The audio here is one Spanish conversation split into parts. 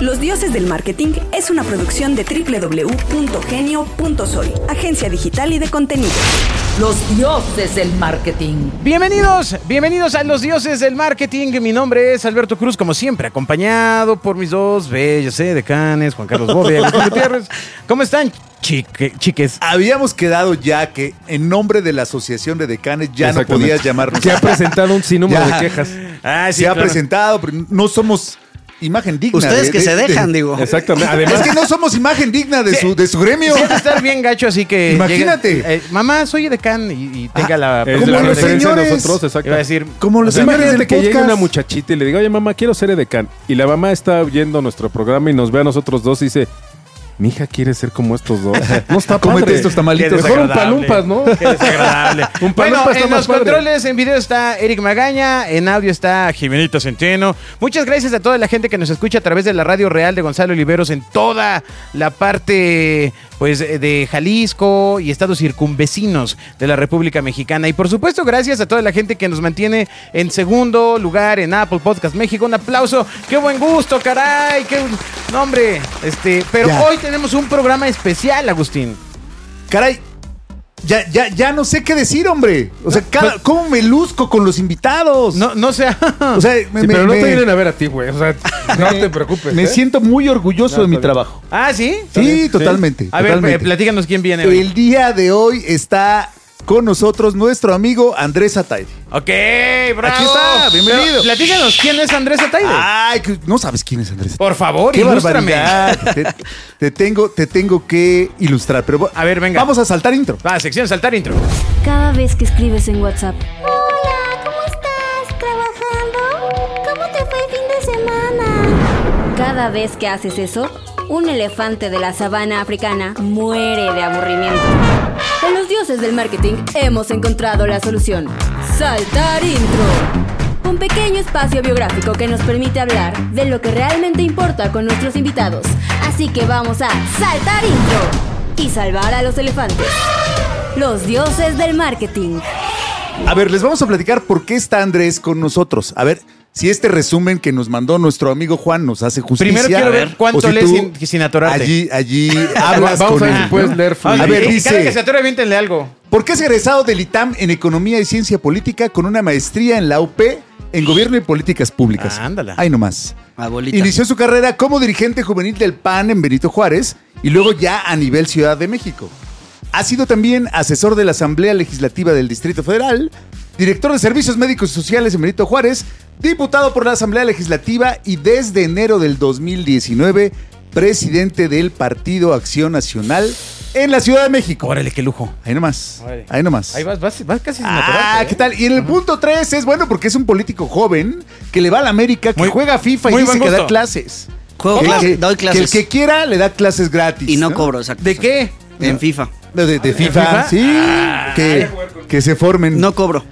Los Dioses del Marketing es una producción de www.genio.soy, agencia digital y de contenido. Los dioses del marketing. Bienvenidos, bienvenidos a los dioses del marketing. Mi nombre es Alberto Cruz, como siempre, acompañado por mis dos bellos eh, decanes, Juan Carlos Bobia y Gutiérrez. ¿Cómo están, chique- chiques? Habíamos quedado ya que en nombre de la Asociación de Decanes ya no podías llamarnos. Se ha presentado un sinnúmero Ya. de quejas. Ah, Se ha presentado, pero no somos imagen digna. Ustedes de- que de- se de- dejan, digo. Exactamente. Es Además, que no somos imagen digna de, Sí. su, de su gremio. De estar bien gacho, así que. Imagínate. llegue- eh, mamá, soy decán y, y tenga la. es como la los referencia de señores. nosotros, exacto. Iba a decir. Como los O sea, señores del que llegue podcast. una muchachita y le diga, oye mamá, quiero ser edecán. Y la mamá está oyendo nuestro programa y nos ve a nosotros dos y dice, mi hija quiere ser como estos dos. No está Cómete padre. estos tamalitos. Mejor un palumpas, ¿no? Qué desagradable. Un bueno, palumpa está en más los padre. controles, en video está Eric Magaña, en audio está Jimenito Centeno. Muchas gracias a toda la gente que nos escucha a través de la Radio Real de Gonzalo Oliveros en toda la parte pues de Jalisco y estados circunvecinos de la República Mexicana. Y por supuesto, gracias a toda la gente que nos mantiene en segundo lugar en Apple Podcast México. Un aplauso. Qué buen gusto, caray. Qué nombre. Este, pero Ya. hoy tenemos un programa especial, Agustín. Caray, ya, ya, ya no sé qué decir, hombre. O sea, cada- pues- ¿cómo me luzco con los invitados? No, no sea. O sea, me, Sí, me- pero no me- te vienen a ver a ti, güey. O sea, no te preocupes. me ¿eh? siento muy orgulloso No, de mi bien. trabajo. Ah, ¿sí? Sí, totalmente. A ver, totalmente. eh, platícanos quién viene hoy. El día de hoy está con nosotros nuestro amigo Andrés Ataide. Ok, bravo. Aquí está, bienvenido. Pero platícanos quién es Andrés Ataide. Ay, no sabes quién es Andrés. Por favor, Qué ilústrame. barbaridad. te, te tengo, te tengo que ilustrar. Pero A ver, venga. Vamos a saltar intro. Va, sección saltar intro. Cada vez que escribes en WhatsApp, Hola, ¿cómo estás? ¿Trabajando? ¿Cómo te fue el fin de semana? cada vez que haces eso, un elefante de la sabana africana muere de aburrimiento. En los dioses del marketing hemos encontrado la solución. Saltar intro. Un pequeño espacio biográfico que nos permite hablar de lo que realmente importa con nuestros invitados. Así que vamos a saltar intro y salvar a los elefantes. Los dioses del marketing. A ver, les vamos a platicar por qué está Andrés con nosotros. A ver, si este resumen que nos mandó nuestro amigo Juan nos hace justicia. Primero quiero ver cuánto si lees sin- sin atorarte. Allí, allí hablas Vamos con a ver él, si puedes leer Vamos, A ver, dice- Cada que se atore, aviéntenle algo. ¿Por qué es egresado del ITAM en Economía y Ciencia Política con una maestría en la UP en Gobierno y Políticas Públicas? Ah, ándala. Ahí nomás. Abuelita. Inició su carrera como dirigente juvenil del PAN en Benito Juárez y luego ya a nivel Ciudad de México. Ha sido también asesor de la Asamblea Legislativa del Distrito Federal, director de Servicios Médicos y Sociales en Benito Juárez, diputado por la Asamblea Legislativa y desde enero del 2019 presidente del Partido Acción Nacional en la Ciudad de México. Órale, qué lujo. Ahí nomás. Órale. Ahí nomás. Ahí vas, vas, vas casi sin Ah, atorarte, ¿eh? ¿qué tal? Y en el punto 3 es bueno porque es un político joven que le va a la América, que Muy- juega FIFA y dice que da clases. Juego Que- clase- que- doy Que clases. el que quiera le da clases gratis. y no, cobro, exacto. ¿De qué? En FIFA. De, de- de FIFA, FIFA? sí. que, que se formen. No cobro.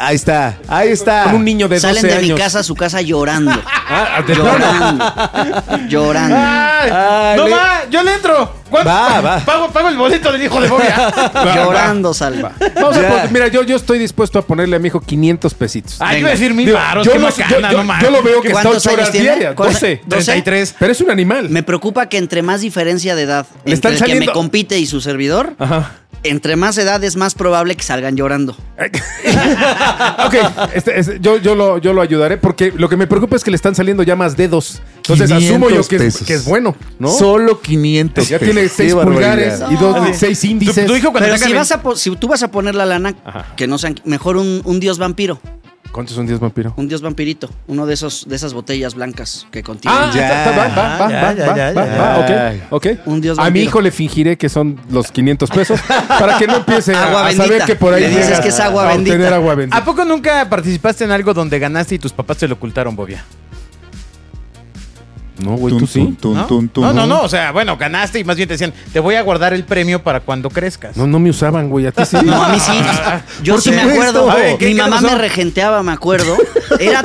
Ahí está, ahí está. Con un niño de 12 Salen de años. mi casa a su casa llorando. Ah, de llorando. llorando. ¡Ay! Ay, ¡No le- va! ¡Yo le entro! ¿Cuánto? Va, va. Pago, pago el boleto del hijo de Bobia. llorando, salva. Vamos a poner- mira, yo, yo estoy dispuesto a ponerle a mi hijo 500 pesitos. Ah, yo iba a decir mil baros. yo, lo, macana, yo- no yo- yo lo veo que está ¿Cuántos 8 horas tiene? diarias. ¿Cuántos- 12. 33. Pero es un animal. Me preocupa que entre más diferencia de edad entre el que me compite y su servidor, Ajá. Entre más edad es más probable que salgan llorando. ok, este- este, yo, yo, lo, yo lo ayudaré porque lo que me preocupa es que le están saliendo ya más dedos. Entonces asumo yo 500 que es, pesos. que es bueno, ¿no? Solo 500 ya pesos. tiene Qué 6 pulgares y dos, No. seis Tu, índices. cuando Pero si, vas a si tú vas a poner la lana, Ajá. que no sean, mejor un, un dios vampiro, ¿Cuántos son 10 vampiro? un dios vampirito, uno de esos de esas botellas blancas que contienen. Ah, Ya. va, va, va, Ya, va, ya, va, va, ok, ok. Un dios A mi vampiro. hijo le fingiré que son los 500 pesos para que no empiece a, Agua a saber que por ahí Le dices que es agua a obtener bendita. agua bendita. ¿A poco nunca participaste en algo donde ganaste y tus papás te lo ocultaron, Bobia? No, güey, tú sí. ¿No? tun, tun. no, no, no, o sea, bueno, ganaste y más bien te decían, te voy a guardar el premio para cuando crezcas. No, no me usaban, güey. A ti sí. No, a mí sí. Yo sí me acuerdo. Ver, ¿qué- Mi mamá me regenteaba, me acuerdo. Era,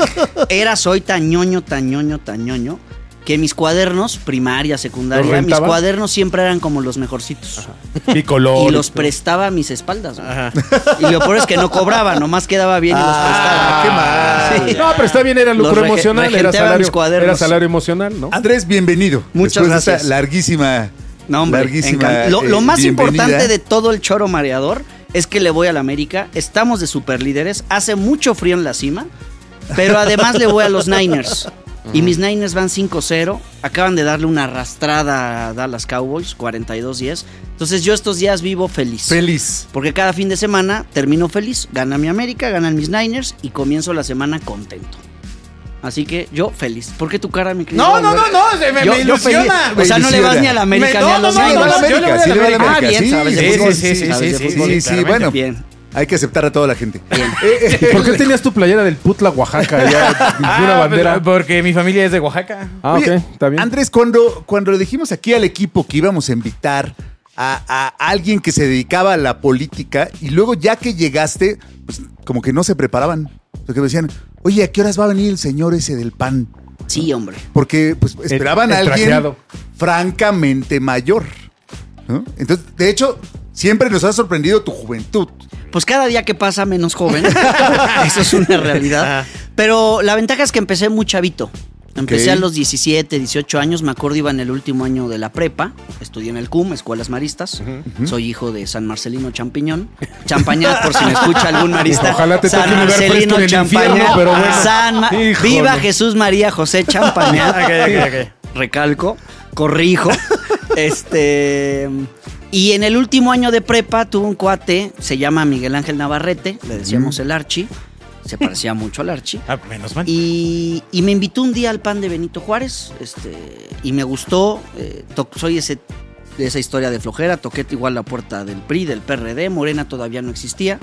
era soy tan ñoño, tan ñoño, tan ñoño, que mis cuadernos, primaria, secundaria, ¿Los mis cuadernos siempre eran como los mejorcitos. Bicolor. Y los prestaba a mis espaldas. güey. Y lo peor es que no cobraba, nomás quedaba bien y los Ah, qué mal. prestaba. Sí. No, pero está bien, era lucro emocional, era salario, era emocional, ¿no? Andrés, bienvenido. Muchas Después de esta gracias. larguísima. No, hombre, larguísima, lo, lo eh, más bienvenida. importante de todo el choro mareador es que le voy a la América, estamos de superlíderes, hace mucho frío en la cima, pero además le voy a los Niners. Y mis Niners van 5-0, acaban de darle una arrastrada a Dallas Cowboys, 42-10. Entonces yo estos días vivo feliz. Feliz. Porque cada fin de semana termino feliz, gana mi América, ganan mis Niners y comienzo la semana contento. Así que yo feliz. ¿Por qué tu cara, mi querido No, no, no, no, se me, Yo- me yo ilusiona. O sea, no le vas ni a la América Me- ni a no, los no, no, Niners. no, Sí, yo le voy a la sí, le va a la América. Ah, bien, sí, sabes de sí, fútbol. sí, sí, sabes sí, de sí, fútbol. Sí, sí, claramente. bueno. Bien. Hay que aceptar a toda la gente. Bien. Eh, eh, ¿Por qué tenías tu playera del Putla, Oaxaca? Ya, de una Ah, bandera. porque mi familia es de Oaxaca. Ah, Oye, ok, está bien. Andrés, cuando, cuando le dijimos aquí al equipo que íbamos a invitar a, a alguien que se dedicaba a la política y luego ya que llegaste, pues como que no se preparaban. Porque me decían, oye, ¿a qué horas va a venir el señor ese del pan? Sí, hombre. Porque pues esperaban el a alguien trajeado. francamente mayor. ¿no? Entonces, de hecho, siempre nos ha sorprendido tu juventud. Pues cada día que pasa menos joven. Eso es una realidad. Pero la ventaja es que empecé muy chavito. Empecé a los 17, 18 años. Me acuerdo iba en el último año de la prepa. Estudié en el CUM, Escuelas Maristas. Soy hijo de San Marcelino Champiñón. Champañat, por si me escucha algún marista. Ojalá te San Marcelino en el infierno, Champañat. pero bueno. San Ma- Híjole. Viva Jesús María José Champañat. Ok, ok, ok. Recalco, corrijo. este. Y en el último año de prepa tuve un cuate, se llama Miguel Ángel Navarrete, le decíamos el Archi, se parecía mucho al Archi. Ah, menos mal. Y, y me invitó un día al pan de Benito Juárez, este, y me gustó, eh, to- soy ese, de esa historia de flojera, toqué igual la puerta del PRI, del PRD, Morena todavía no existía.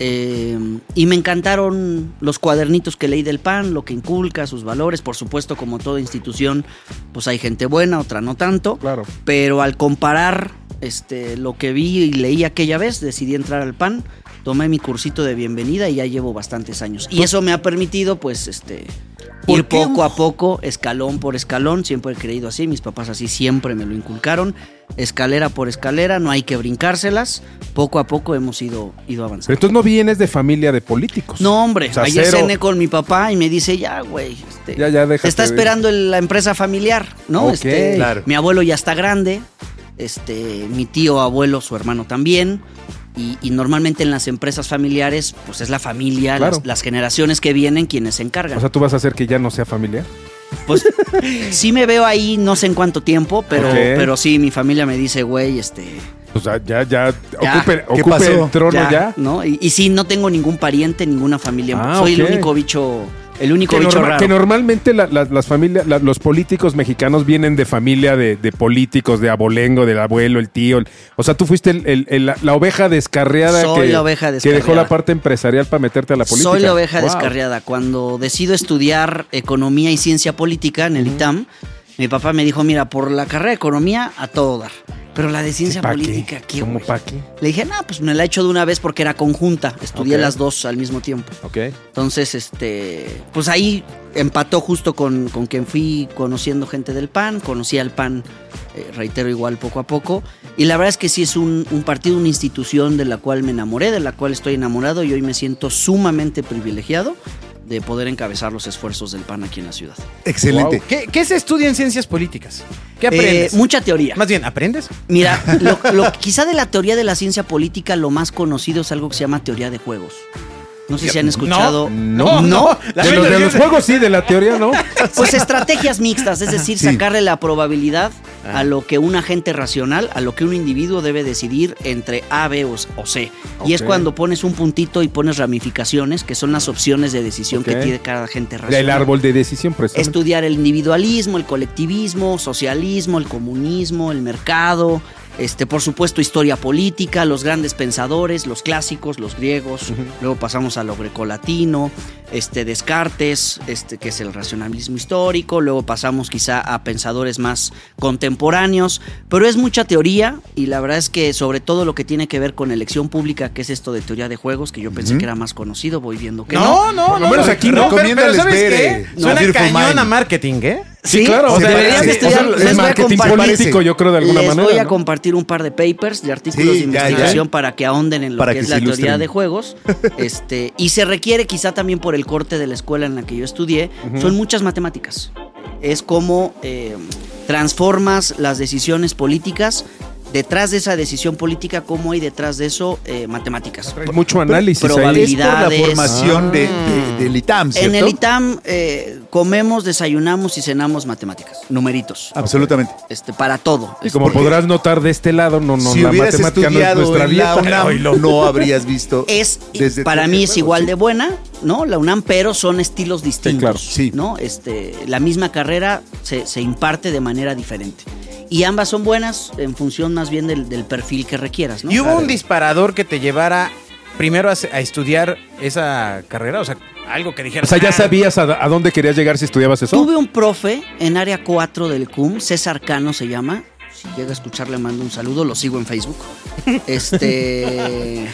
Eh, y me encantaron los cuadernitos que leí del PAN, lo que inculca, sus valores. Por supuesto, como toda institución, pues hay gente buena, otra no tanto. Claro. Pero al comparar este, lo que vi y leí aquella vez, decidí entrar al PAN, tomé mi cursito de bienvenida y ya llevo bastantes años. Y eso me ha permitido, pues, este, ¿Por ir qué? poco a poco, escalón por escalón. Siempre he creído así, mis papás así siempre me lo inculcaron. Escalera por escalera, no hay que brincárselas. Poco a poco hemos ido, ido Pero avanzando. entonces no vienes de familia de políticos. No, hombre, O sea, ayer cero. cené con mi papá y me dice, ya, güey, este, Ya, ya, está esperando el- la empresa familiar, ¿no? Ok, Este, claro. Mi abuelo ya está grande, este, mi tío abuelo, su hermano también. Y, y normalmente en las empresas familiares, pues es la familia, Claro. las, las generaciones que vienen quienes se encargan. O sea, tú vas a hacer que ya no sea familiar. Pues sí me veo ahí, no sé en cuánto tiempo, pero, pero sí, mi familia me dice, güey, este. O sea, ya, ya, Ya. ocupe, ¿Qué ocupe el trono ya. ¿no? Y, y sí, no tengo ningún pariente, ninguna familia. Ah, Soy el único bicho, el único Que, bicho norma- raro. que normalmente la- la- las familias, la- los políticos mexicanos vienen de familia de, de políticos, de abolengo, del abuelo, el tío. el- o sea, tú fuiste el- el- el- la, oveja descarriada Soy que, la oveja que descarriada. dejó la parte empresarial para meterte a la política. Soy la oveja Wow. descarriada. Cuando decido estudiar economía y ciencia política en el ITAM, mi papá me dijo, mira, por la carrera de economía a todo dar. Pero la de ciencia ¿Pa' qué? política, ¿qué? ¿Cómo güey?". pa' qué? Le dije, no, pues me la he hecho de una vez porque era conjunta. Estudié Ok. las dos al mismo tiempo. Ok. Entonces, este, pues ahí empató justo con, con quien fui conociendo gente del PAN, conocí al PAN, eh, reitero igual poco a poco, y la verdad es que sí es un, un partido, una institución de la cual me enamoré, de la cual estoy enamorado y hoy me siento sumamente privilegiado de poder encabezar los esfuerzos del PAN aquí en la ciudad. Excelente. ¿Qué, qué se estudia en ciencias políticas? ¿Qué Eh, aprendes? mucha teoría. Más bien, ¿aprendes? Mira, lo, lo- quizá de la teoría de la ciencia política lo más conocido es algo que se llama teoría de juegos. No sé si han escuchado. No, no. La De los, de los juegos sí, de la teoría no. Pues estrategias mixtas, es decir, Sí. sacarle la probabilidad a lo que un agente racional, a lo que un individuo debe decidir entre A, B o, C. Y es cuando pones un puntito y pones ramificaciones, que son las opciones de decisión que tiene cada agente racional. El árbol de decisión, precisamente. Estudiar el individualismo, el colectivismo, socialismo, el comunismo, el mercado, este, por supuesto, historia política, los grandes pensadores, los clásicos, los griegos, luego pasamos a lo grecolatino, este, Descartes, este, que es el racionalismo histórico, luego pasamos quizá a pensadores más contemporáneos, pero es mucha teoría y la verdad es que sobre todo lo que tiene que ver con elección pública, que es esto de teoría de juegos, que yo pensé que era más conocido, voy viendo que no. No, no, Por lo no. menos no, aquí no, no. pero- pero ¿sabes qué? Suena cañón a marketing, ¿eh? Sí, claro. o sea, deberían sí, estudiar. o sea, les es voy a marketing compartir- político, yo creo, de alguna les manera. voy a ¿no? compartir un par de papers, de artículos Sí, de investigación ya. para que ahonden en lo Para que, que es la teoría ilustren. de juegos. este Y se requiere, quizá también por el corte de la escuela en la que yo estudié, son muchas matemáticas. Es como eh, transformas las decisiones políticas. Detrás de esa decisión política, ¿cómo hay detrás de eso eh, matemáticas? Hay mucho análisis ahí. Es por la formación de, de- del ITAM, ¿cierto? En el ITAM eh, comemos, desayunamos y cenamos matemáticas, numeritos. Absolutamente. Este, para todo. Y como Porque- podrás notar de este lado, no, no, si la hubieras matemática no es estudiado nuestra Oílo. no habrías visto. es desde para mí es igual sí. de buena, ¿no? La UNAM, pero son estilos distintos, claro. Sí. ¿no? Este, la misma carrera se, se imparte de manera diferente. Y ambas son buenas en función más bien del, del perfil que requieras, ¿no? ¿Y hubo un disparador que te llevara primero a, a estudiar esa carrera? O sea, algo que O dijeras. sea, ya "Ah, sabías a, a dónde querías llegar si estudiabas eso. Tuve un profe en área 4 del CUM, César Cano se llama. Si llega a escuchar, le mando un saludo, lo sigo en Facebook. Este.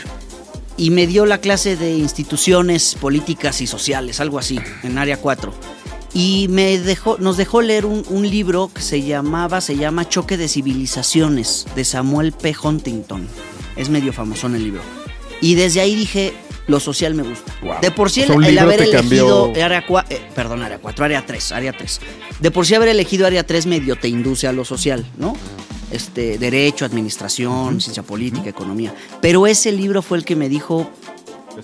Y me dio la clase de instituciones políticas y sociales, algo así, en área 4. Y me dejó, nos dejó leer un, un libro que se llamaba, se llama Choque de Civilizaciones, de Samuel P. Huntington. Es medio famoso en el libro. Y desde ahí dije, lo social me gusta. Wow. De por sí O el, sea, haber elegido cambió- área 4, perdón, área 4, área 3, área 3. De por sí haber elegido área 3 medio te induce a lo social, ¿no? Este, derecho, administración, ciencia política, economía. Pero ese libro fue el que me dijo,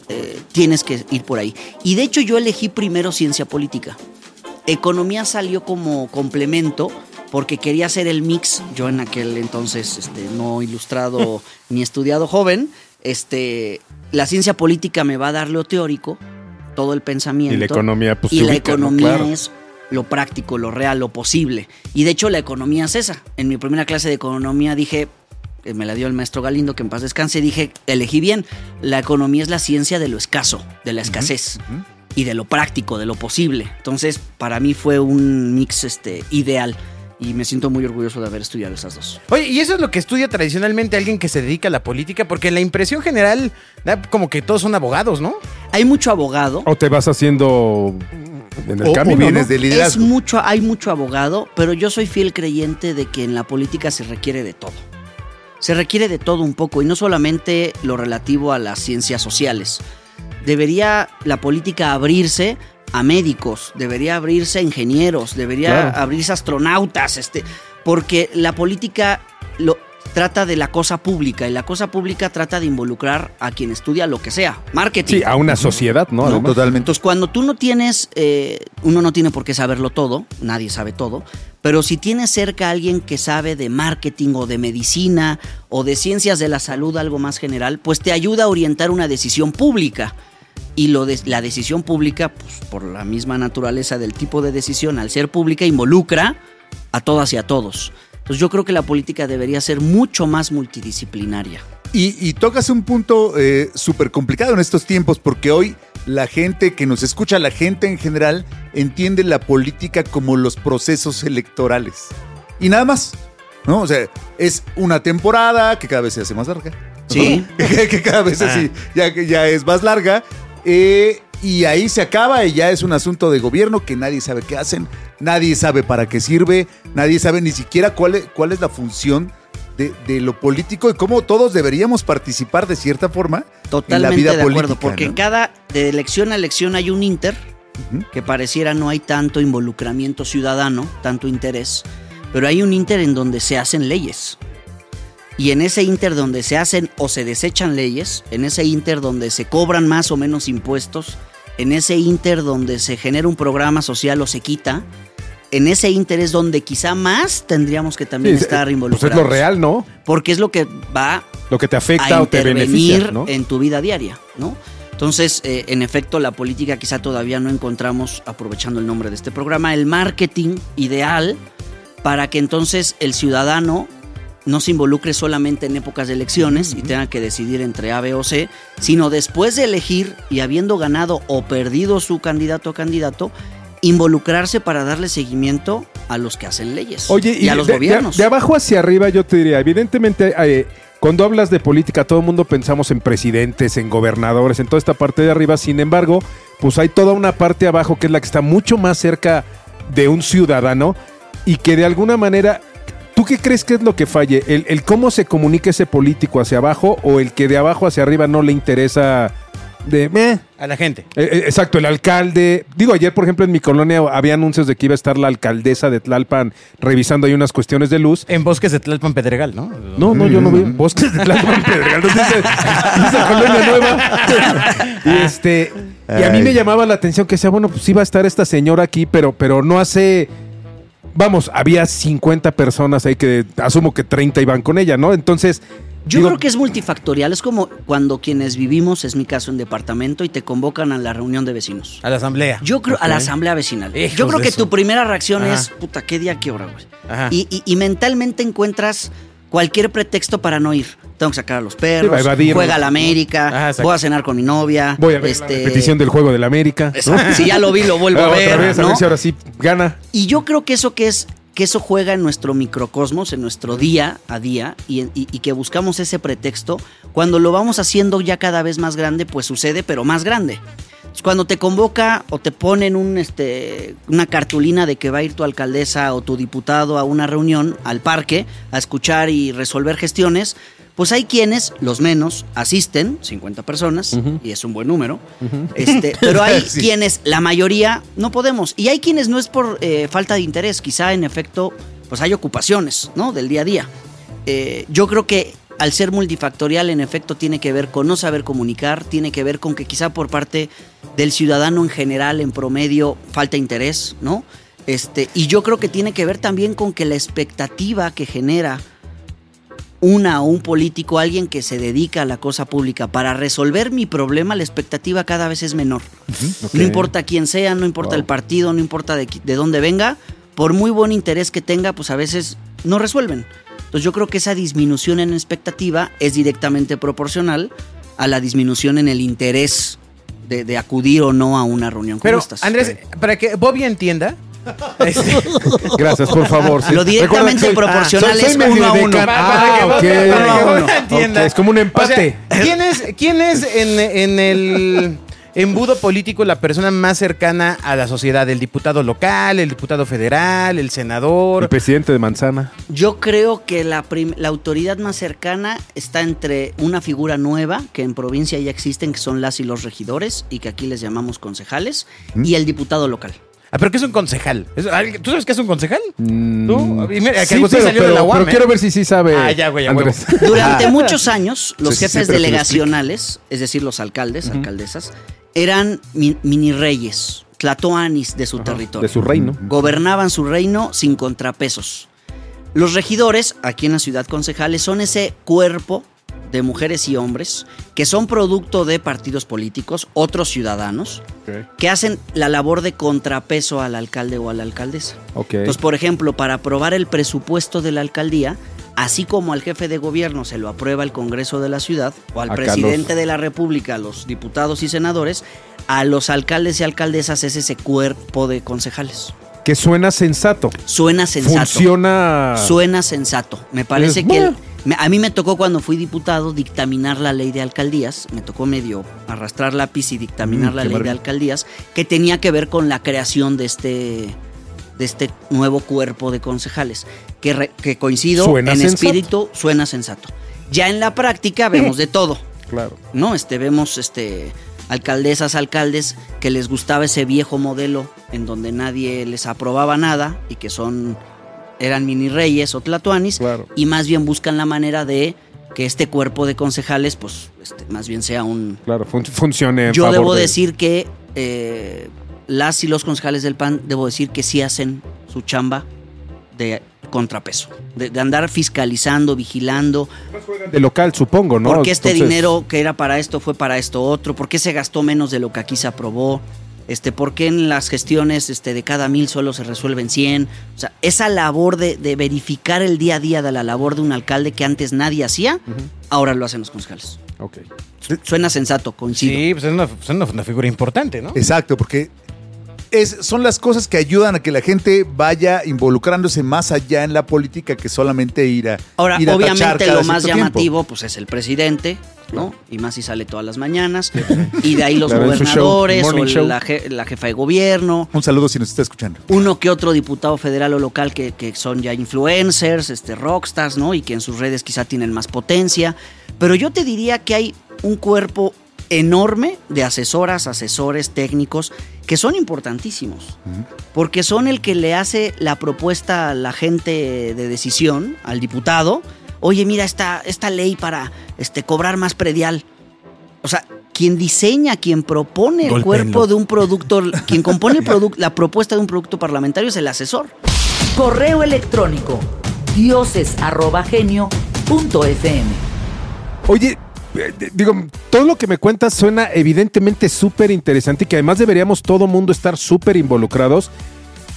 eh, tienes que ir por ahí. Y de hecho yo elegí primero ciencia política. Economía salió como complemento porque quería hacer el mix. Yo en aquel entonces, este, no ilustrado ni estudiado joven, este, la ciencia política me va a dar lo teórico, todo el pensamiento. Y la economía, pues, Y la ubica, ¿no? economía Claro. es lo práctico, lo real, lo posible. Y de hecho la economía es esa. En mi primera clase de economía dije, eh, me la dio el maestro Galindo, que en paz descanse, dije, elegí bien, la economía es la ciencia de lo escaso, de la escasez. Y de lo práctico, de lo posible. Entonces, para mí fue un mix este, ideal. Y me siento muy orgulloso de haber estudiado esas dos. Oye, ¿y eso es lo que estudia tradicionalmente alguien que se dedica a la política? Porque la impresión general da como que todos son abogados, ¿no? Hay mucho abogado. O te vas haciendo en el O, o camino, vienes ¿no? de Es liderazgo. mucho, hay mucho abogado, pero yo soy fiel creyente de que en la política se requiere de todo. Se requiere de todo un poco, y no solamente lo relativo a las ciencias sociales. Debería la política abrirse a médicos, debería abrirse a ingenieros, debería Claro. abrirse a astronautas, este, porque la política lo, trata de la cosa pública, y la cosa pública trata de involucrar a quien estudia lo que sea, marketing. Sí, a una sociedad, ¿no? Totalmente. Entonces, cuando tú no tienes, eh, uno no tiene por qué saberlo todo, nadie sabe todo, pero si tienes cerca a alguien que sabe de marketing o de medicina o de ciencias de la salud, algo más general, pues te ayuda a orientar una decisión pública. Y lo de, la decisión pública, pues por la misma naturaleza del tipo de decisión, al ser pública, involucra a todas y a todos. Entonces yo creo que la política debería ser mucho más multidisciplinaria. Y, y tocas un punto eh, súper complicado en estos tiempos porque hoy la gente que nos escucha, la gente en general, entiende la política como los procesos electorales. Y nada más, ¿no? O sea, es una temporada que cada vez se hace más larga. Sí. que, cada vez así, ya, que ya es más larga. Eh, y ahí se acaba y ya es un asunto de gobierno que nadie sabe qué hacen, nadie sabe para qué sirve, nadie sabe ni siquiera cuál es, cuál es la función de, de lo político y cómo todos deberíamos participar de cierta forma Totalmente en la vida de política. acuerdo, porque ¿no? en cada de elección a elección hay un inter que pareciera no hay tanto involucramiento ciudadano, tanto interés, pero hay un inter en donde se hacen leyes. Y en ese inter donde se hacen o se desechan leyes, en ese inter donde se cobran más o menos impuestos, en ese inter donde se genera un programa social o se quita, en ese inter es donde quizá más tendríamos que también Sí, estar pues involucrados. es lo real, ¿no? Porque es lo que va Lo que te afecta a o te beneficia, ¿no? en tu vida diaria, ¿no? Entonces, eh, en efecto, la política quizá todavía no encontramos, aprovechando el nombre de este programa, el marketing ideal para que entonces el ciudadano no se involucre solamente en épocas de elecciones y tenga que decidir entre A, B o C, sino después de elegir y habiendo ganado o perdido su candidato o candidato, involucrarse para darle seguimiento a los que hacen leyes Oye, y, a los de, de- gobiernos. de abajo hacia arriba yo te diría, evidentemente, eh, cuando hablas de política, todo el mundo pensamos en presidentes, en gobernadores, en toda esta parte de arriba. Sin embargo, pues hay toda una parte abajo que es la que está mucho más cerca de un ciudadano y que de alguna manera, ¿tú qué crees que es lo que falle? ¿El, el cómo se comunica ese político hacia abajo o el que de abajo hacia arriba no le interesa de... meh? A la gente. Eh, eh, exacto, el alcalde. Digo, ayer, por ejemplo, en mi colonia había anuncios de que iba a estar la alcaldesa de Tlalpan revisando ahí unas cuestiones de luz. En bosques de Tlalpan Pedregal, ¿no? No, no, yo no vi bosques de Tlalpan Pedregal. Dice, dice colonia nueva. y este, y a mí me llamaba la atención que sea, bueno, pues iba a estar esta señora aquí, pero, pero no hace. Vamos, había 50 personas ahí que asumo que 30 iban con ella, ¿no? Entonces. Yo digo, creo que es multifactorial. Es como cuando quienes vivimos, es mi caso en departamento, y te convocan a la reunión de vecinos. A la asamblea. Yo creo, a la asamblea vecinal. Hijos Yo creo que eso. tu primera reacción Ajá. es, puta, ¿qué día, qué hora, güey? Ajá. Y, y- y mentalmente encuentras cualquier pretexto para no ir. Tengo que sacar a los perros, Sí, juega a la América, Ajá, voy a cenar con mi novia. Voy a ver este, la repetición del juego del América. ¿no? Exacto. Si ya lo vi, lo vuelvo a otra ver. a ¿no? ver si ahora sí gana. Y yo creo que eso que es que eso juega en nuestro microcosmos, en nuestro día a día, y, y- y que buscamos ese pretexto, cuando lo vamos haciendo ya cada vez más grande, pues sucede, pero más grande. Entonces, Cuando te convoca o te ponen un, este, una cartulina de que va a ir tu alcaldesa o tu diputado a una reunión, al parque, a escuchar y resolver gestiones, pues hay quienes, los menos, asisten, 50 personas, y es un buen número, este, pero hay Sí. quienes, la mayoría, no podemos. Y hay quienes no es por eh, falta de interés, quizá en efecto, pues hay ocupaciones, ¿no? Del día a día. Eh, yo creo que al ser multifactorial, en efecto, tiene que ver con no saber comunicar, tiene que ver con que quizá por parte del ciudadano en general, en promedio, falta interés, ¿no? Este, y yo creo que tiene que ver también con que la expectativa que genera una o un político, alguien que se dedica a la cosa pública para resolver mi problema, la expectativa cada vez es menor. No importa quién sea, no importa el partido, no importa de, de dónde venga, por muy buen interés que tenga, pues a veces no resuelven. Entonces yo creo que esa disminución en expectativa es directamente proporcional a la disminución en el interés de, de acudir o no a una reunión como Pero, estas. Andrés, para que Bobby entienda. Gracias, por favor. sí. Lo directamente soy- proporcional es medio uno a uno. Ah, es como un empate. O sea, ¿Quién es, quién es en, en el embudo político la persona más cercana a la sociedad? ¿El diputado local, el diputado federal, el senador? El presidente de Manzana. Yo creo que la, autoridad más cercana está entre una figura nueva, que en provincia ya existen, que son las y los regidores, y que aquí les llamamos concejales, y el diputado local. Ah, pero ¿qué es un concejal? ¿Es- alguien- ¿Tú sabes qué es un concejal? Mm, ¿Tú? Y mira, que sí, Agustín pero, salió de pero- la UAM, pero ¿eh? quiero ver si sí sabe. Ah, ya, güey, a Andrés. Durante muchos años, los Sí, sí, sí, jefes pero que lo delegacionales, es decir, los alcaldes, alcaldesas, eran mi- mini reyes, tlatoanis de su territorio. De su reino. Gobernaban su reino sin contrapesos. Los regidores, aquí en la ciudad concejales, son ese cuerpo de mujeres y hombres que son producto de partidos políticos, otros ciudadanos, que hacen la labor de contrapeso al alcalde o a la alcaldesa. Entonces, por ejemplo, para aprobar el presupuesto de la alcaldía, así como al jefe de gobierno se lo aprueba el Congreso de la ciudad, o al Acá presidente de la República, a los diputados y senadores, a los alcaldes y alcaldesas es ese cuerpo de concejales. Que suena sensato. Suena sensato. Funciona. Suena sensato. Me parece Es que el- a mí me tocó cuando fui diputado dictaminar la ley de alcaldías. Me tocó medio arrastrar lápiz y dictaminar Mm, la ley de alcaldías que tenía que ver con la creación de este de este nuevo cuerpo de concejales que, re- que coincido Suena en sensato. espíritu suena sensato. Ya en la práctica vemos de todo. Claro. ¿no? Este, vemos este, alcaldesas, alcaldes que les gustaba ese viejo modelo en donde nadie les aprobaba nada y que son, eran mini reyes o tlatoanis Claro. y más bien buscan la manera de que este cuerpo de concejales, pues, este, más bien sea un... Claro, fun- funcione. en Yo favor debo de- decir que eh, las y los concejales del PAN, debo decir que sí hacen su chamba de contrapeso, de, de andar fiscalizando, vigilando, De local, supongo, ¿no? ¿Por qué este Entonces, dinero que era para esto fue para esto otro? ¿Por qué se gastó menos de lo que aquí se aprobó? Este, ¿Por qué en las gestiones este, de cada mil solo se resuelven 100? O sea, esa labor de, de verificar el día a día de la labor de un alcalde que antes nadie hacía, ahora lo hacen los concejales. Ok. Suena sensato, coincido. Sí, pues es una, es una- una figura importante, ¿no? Exacto, porque es, son las cosas que ayudan a que la gente vaya involucrándose más allá en la política que solamente ir a Ahora, ir a tachar obviamente cada lo más tiempo. llamativo pues es el presidente, ¿no? Y más si sale todas las mañanas. Y de ahí los Claro, show, gobernadores o show. la, je- la jefa de gobierno. Un saludo si nos está escuchando. Uno que otro diputado federal o local que, que son ya influencers, este, rockstars, ¿no? Y que en sus redes quizá tienen más potencia. Pero yo te diría que hay un cuerpo enorme de asesoras, asesores técnicos que son importantísimos. Porque son el que le hace la propuesta a la gente de decisión, al diputado. Oye, mira esta, esta ley para este, cobrar más predial. O sea, quien diseña, quien propone el cuerpo de un producto, quien compone el la propuesta de un producto parlamentario es el asesor. Correo electrónico dioses@genio.fm. Oye, digo, todo lo que me cuentas suena evidentemente súper interesante y que además deberíamos todo mundo estar súper involucrados.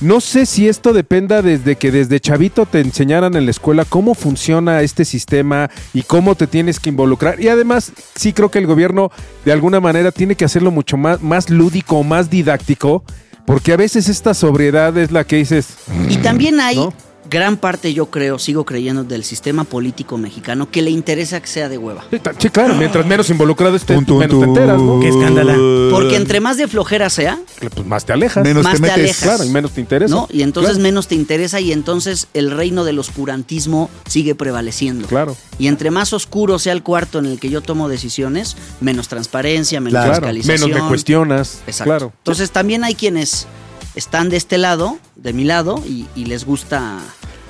No sé si esto dependa desde que desde chavito te enseñaran en la escuela cómo funciona este sistema y cómo te tienes que involucrar. Y además, sí creo que el gobierno de alguna manera tiene que hacerlo mucho más, más lúdico, más didáctico, porque a veces esta sobriedad es la que dices... Y también hay ¿No? Gran parte, yo creo, sigo creyendo, del sistema político mexicano que le interesa que sea de hueva. Sí, claro, mientras menos involucrado estés, menos te enteras, ¿no? Qué escándala. Porque entre más de flojera sea, Pues más te alejas. Menos más te te metes. alejas. Claro, y menos te interesa. ¿no? Y entonces Claro. menos te interesa y entonces el reino del oscurantismo sigue prevaleciendo. Claro. Y entre más oscuro sea el cuarto en el que yo tomo decisiones, menos transparencia, menos. Claro, fiscalización. menos me cuestionas. Exacto. Claro. Entonces también hay quienes están de este lado, de mi lado, y, y les gusta...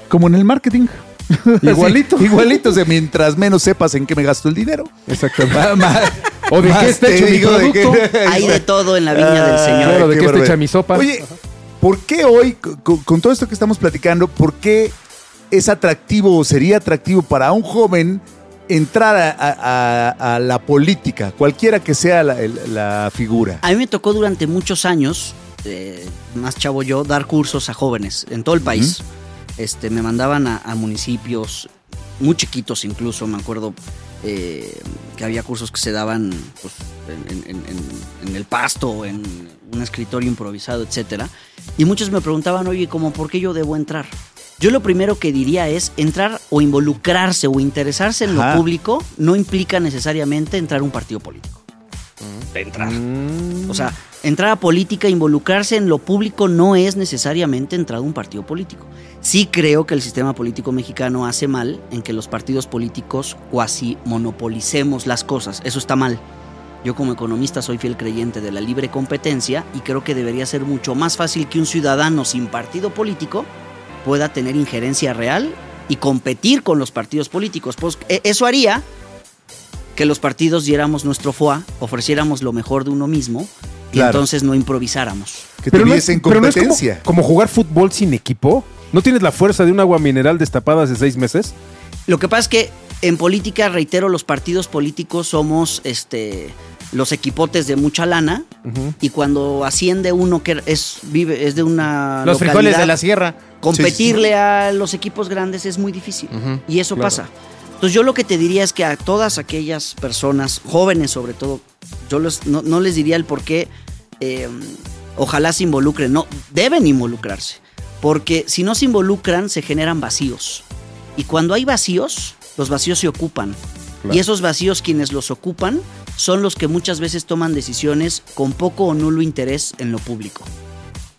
Como en el marketing. Igualito. Sí, igualito. O sea, mientras menos sepas en qué me gasto el dinero. Exactamente. O de qué está hecho mi de producto. Hay de todo en la viña del Ah, Señor. Claro, ¿de qué está hecha mi sopa? Oye, ¿por qué hoy, con, con todo esto que estamos platicando, por qué es atractivo o sería atractivo para un joven entrar a, a- a- a la política, cualquiera que sea la figura? A mí me tocó durante muchos años, eh, más chavo yo, dar cursos a jóvenes en todo el país. este, me mandaban a, a municipios muy chiquitos incluso, me acuerdo eh, que había cursos que se daban pues, en, en- en- en el pasto, en un escritorio improvisado, etcétera. Y muchos me preguntaban, oye, ¿cómo por qué yo debo entrar? Yo lo primero que diría es entrar o involucrarse o interesarse en Ajá. lo público no implica necesariamente entrar a un partido político. De entrar. O sea, entrar a política, involucrarse en lo público no es necesariamente entrar a un partido político. Sí creo que el sistema político mexicano hace mal en que los partidos políticos cuasi monopolicemos las cosas. Eso está mal. Yo como economista soy fiel creyente de la libre competencia y creo que debería ser mucho más fácil que un ciudadano sin partido político pueda tener injerencia real y competir con los partidos políticos. Pues e- eso haría que los partidos diéramos nuestro foie, ofreciéramos lo mejor de uno mismo y Claro. entonces no improvisáramos. Que Pero no es- tuviesen pero no es como- competencia. como, jugar fútbol sin equipo. ¿No tienes la fuerza de un agua mineral destapada hace seis meses? Lo que pasa es que en política, reitero, los partidos políticos somos este los equipotes de mucha lana y cuando asciende uno que es vive es de una Los frijoles de la sierra. competirle a los equipos grandes es muy difícil y eso claro. pasa. Entonces yo lo que te diría es que a todas aquellas personas, jóvenes sobre todo, yo los- no, no les diría el por qué eh, ojalá se involucren, no, deben involucrarse, porque si no se involucran se generan vacíos. Y cuando hay vacíos, los vacíos se ocupan. Claro. Y esos vacíos quienes los ocupan son los que muchas veces toman decisiones con poco o nulo interés en lo público.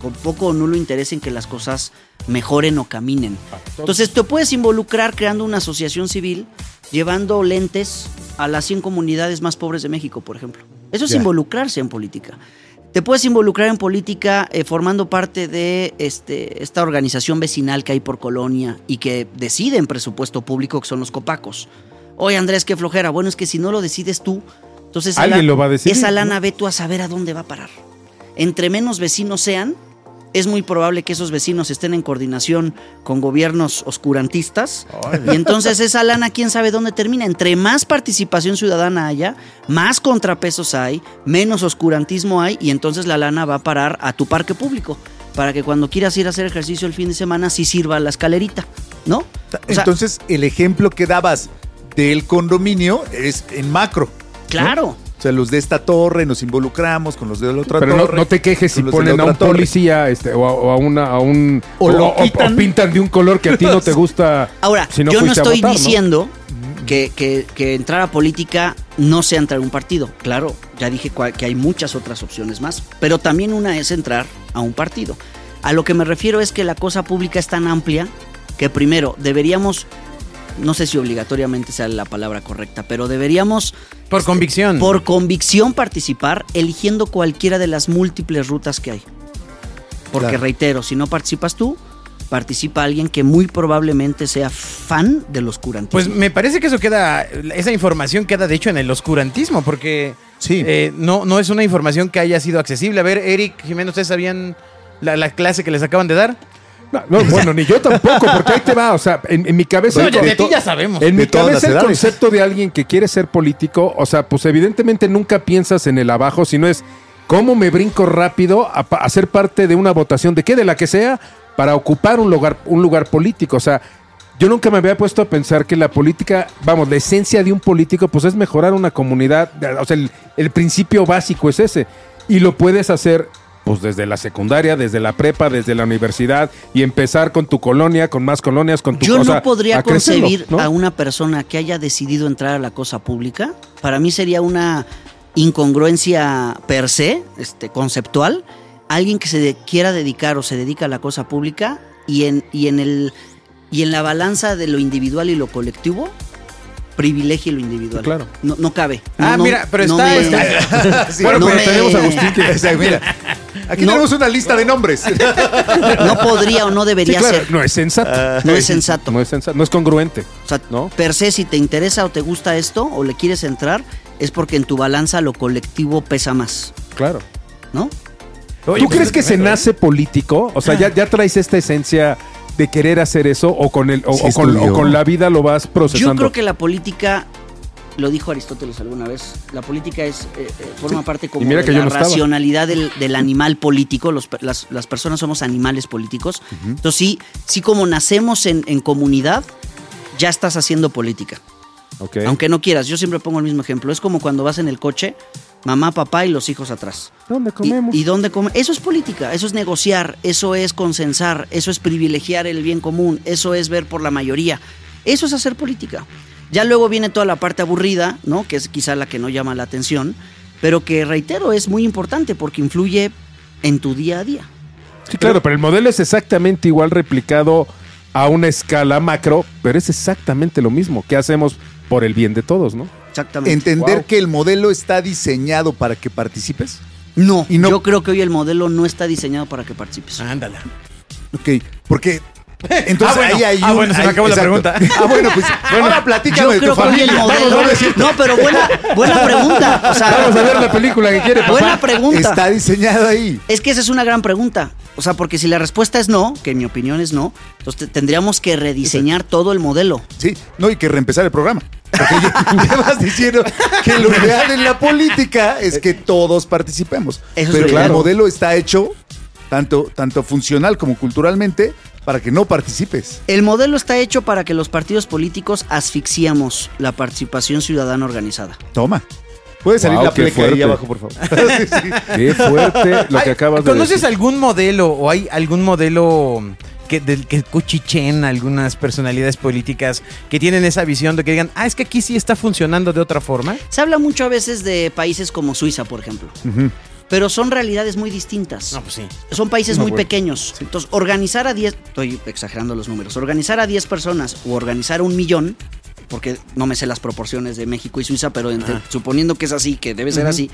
Con poco o nulo interés en que las cosas mejoren o caminen. Entonces te puedes involucrar creando una asociación civil, llevando lentes a las 100 comunidades más pobres de México, por ejemplo. Eso es involucrarse en política. Te puedes involucrar en política eh, formando parte de este, esta organización vecinal que hay por colonia y que decide en presupuesto público, que son los copacos. Oye, Andrés, qué flojera. Bueno, es que si no lo decides tú, entonces esa Alguien la- lo va a decidir, Esa lana ve tú a saber a dónde va a parar. Entre menos vecinos sean, es muy probable que esos vecinos estén en coordinación con gobiernos oscurantistas. Y entonces esa lana, quién sabe dónde termina. Entre más participación ciudadana haya, más contrapesos hay, menos oscurantismo hay, y entonces la lana va a parar a tu parque público. Para que cuando quieras ir a hacer ejercicio el fin de semana, sí sirva la escalerita, ¿no? O sea, Entonces, el ejemplo que dabas del condominio es en macro. claro. Sea, los de esta torre nos involucramos con los de la otra Pero no, torre. no te quejes si ponen a un torre. policía este, o, a, o a una, a un. O lo quitan. o pintan de un color que a ti no te gusta. Ahora, si no yo no estoy votar, ¿no? diciendo que, que- que entrar a política no sea entrar a un partido. Claro, ya dije que hay muchas otras opciones más, pero también una es entrar a un partido. A lo que me refiero es que la cosa pública es tan amplia que primero deberíamos, no sé si obligatoriamente sea la palabra correcta, pero deberíamos Por convicción. por convicción participar eligiendo cualquiera de las múltiples rutas que hay. Porque Claro. reitero, si no participas tú, participa alguien que muy probablemente sea fan del oscurantismo. Pues me parece que eso queda, esa información queda de hecho en el oscurantismo, porque Sí. eh, no, no es una información que haya sido accesible. A ver, Eric, Jiménez, ¿ustedes sabían la, la clase que les acaban de dar? No, no, bueno, ni yo tampoco, porque ahí te va. O sea, en, en mi cabeza. De- ti ya sabemos. En mi cabeza el concepto de alguien que quiere ser político, o sea, pues evidentemente nunca piensas en el abajo, sino es cómo me brinco rápido a, a ser parte de una votación, de qué, de la que sea, para ocupar un lugar, un lugar político. O sea, yo nunca me había puesto a pensar que la política, vamos, la esencia de un político, pues es mejorar una comunidad. O sea, el, el principio básico es ese. Y lo puedes hacer, pues desde la secundaria, desde la prepa, desde la universidad, y empezar con tu colonia, con más colonias, con tu Yo no podría a crecerlo, concebir ¿no? a una persona que haya decidido entrar a la cosa pública. Para mí sería una incongruencia per se, este, conceptual. Alguien que se de- quiera dedicar o se dedica a la cosa pública y en, y en el y en la balanza de lo individual y lo colectivo privilegie lo individual. Claro. No, no cabe. Ah, No, mira, pero no está- me- está- Sí. Bueno, no pero me- tenemos a Agustín que... O sea, mira, aquí No. tenemos una lista de nombres. no podría o no Sí, debería claro, ser. no es sensato. No es sensato. No es sensato, no es congruente. O sea, ¿No? per se, si te interesa o te gusta esto o le quieres entrar, es porque en tu balanza lo colectivo pesa más, Claro. ¿no? Oye, ¿Tú pues, crees que se nace político? O sea, ¿ya, ya traes esta esencia de querer hacer eso o con, el, o, Sí o con, estudió. o con la vida lo vas procesando? Yo creo que la política, lo dijo Aristóteles alguna vez, la política es eh, eh, forma parte como de la no racionalidad del, del animal político. Los las, las personas somos animales políticos. Entonces sí, sí como nacemos en, en comunidad, ya estás haciendo política. Ok. Aunque no quieras, yo siempre pongo el mismo ejemplo. Es como cuando vas en el coche, mamá, papá y los hijos atrás. ¿Dónde ¿Y, comemos? y dónde come? Eso es política, eso es negociar, eso es consensar, eso es privilegiar el bien común, eso es ver por la mayoría. Eso es hacer política. Ya luego viene toda la parte aburrida, ¿no? Que es quizá la que no llama la atención, pero que reitero es muy importante porque influye en tu día a día. Sí, claro, pero el modelo es exactamente igual replicado a una escala macro, pero es exactamente lo mismo. ¿Qué hacemos por el bien de todos, no? Exactamente. Entender Wow. que el modelo está diseñado para que participes. no, y no- yo creo que hoy el modelo no está diseñado para que participes. Ándala. Ok, porque entonces Ah, bueno. ahí hay Ah, un- bueno, se me acabó la pregunta. Ah, bueno, pues ahora platícame de tu el familia. modelo. No es pero buena, buena pregunta. O sea, Vamos a ver la película que quiere, papá. buena pregunta. Está diseñado ahí. Es que esa es una gran pregunta. O sea, porque si la respuesta es no, que en mi opinión es no, entonces te- tendríamos que rediseñar todo el modelo. Sí, no, y que reempezar el programa. Porque vas diciendo que lo ideal en la política es que todos participemos. Eso es Pero lo el ideal. modelo está hecho, tanto, tanto funcional como culturalmente, para que no participes. El modelo está hecho para que los partidos políticos asfixiamos la participación ciudadana organizada. Toma. Puede salir Wow, la pleca ahí abajo, por favor. Sí, sí. Qué fuerte lo que acabas de ¿Conoces decir. algún modelo o hay algún modelo que, del que cuchichen algunas personalidades políticas que tienen esa visión de que digan, ah, es que aquí sí está funcionando de otra forma? Se habla mucho a veces de países como Suiza, por ejemplo. Pero son realidades muy distintas. No, pues sí. Son países No, muy bueno. pequeños. Entonces, organizar a 10, estoy exagerando los números, organizar a 10 personas o organizar un millón, porque no me sé las proporciones de México y Suiza, pero entre- suponiendo que es así, que debe ser así,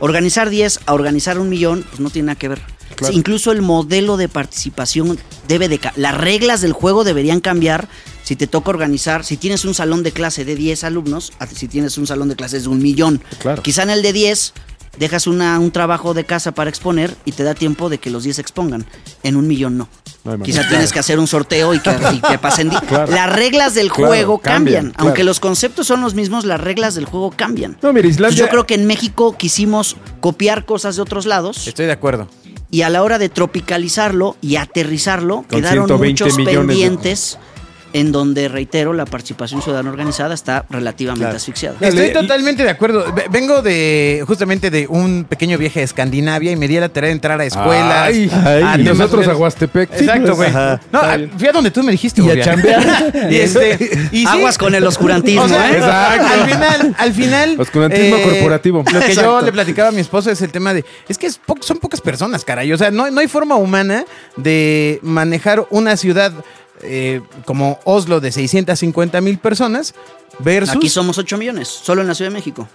organizar 10 a organizar un millón, pues no tiene nada que ver. Claro. Incluso el modelo de participación debe de... Las reglas del juego deberían cambiar si te toca organizar, si tienes un salón de clase de 10 alumnos, a si tienes un salón de clases de un millón. Claro. Quizá en el de 10 dejas una, un trabajo de casa para exponer y te da tiempo de que los 10 expongan. En un millón no. No. Quizá tienes que hacer un sorteo y que, y que pasen. Claro. Las reglas del Claro, juego cambian. cambian, claro. Aunque los conceptos son los mismos, las reglas del juego cambian. No, mira, Islandia... yo creo que en México quisimos copiar cosas de otros lados Estoy de acuerdo. y a la hora de tropicalizarlo y aterrizarlo Con quedaron 120 muchos de- pendientes en donde, reitero, la participación ciudadana organizada está relativamente Claro. asfixiada. Estoy totalmente de acuerdo. Ve- Vengo de justamente de un pequeño viaje a Escandinavia y me di a la tarea de entrar a escuelas. Ay, a y nosotros a. Huastepec. Exacto, pues, güey. No, fui a donde tú me dijiste, Y a chambear. y este, y sí, Aguas con el oscurantismo, o sea, ¿eh? Exacto. Al final, al final. eh, Oscurantismo corporativo. Lo que yo le platicaba a mi esposa es el tema de. Es que es po- son pocas personas, caray. O sea, no, no hay forma humana de manejar una ciudad eh, como Oslo de 650 mil personas versus. Aquí somos 8 millones, solo en la Ciudad de México.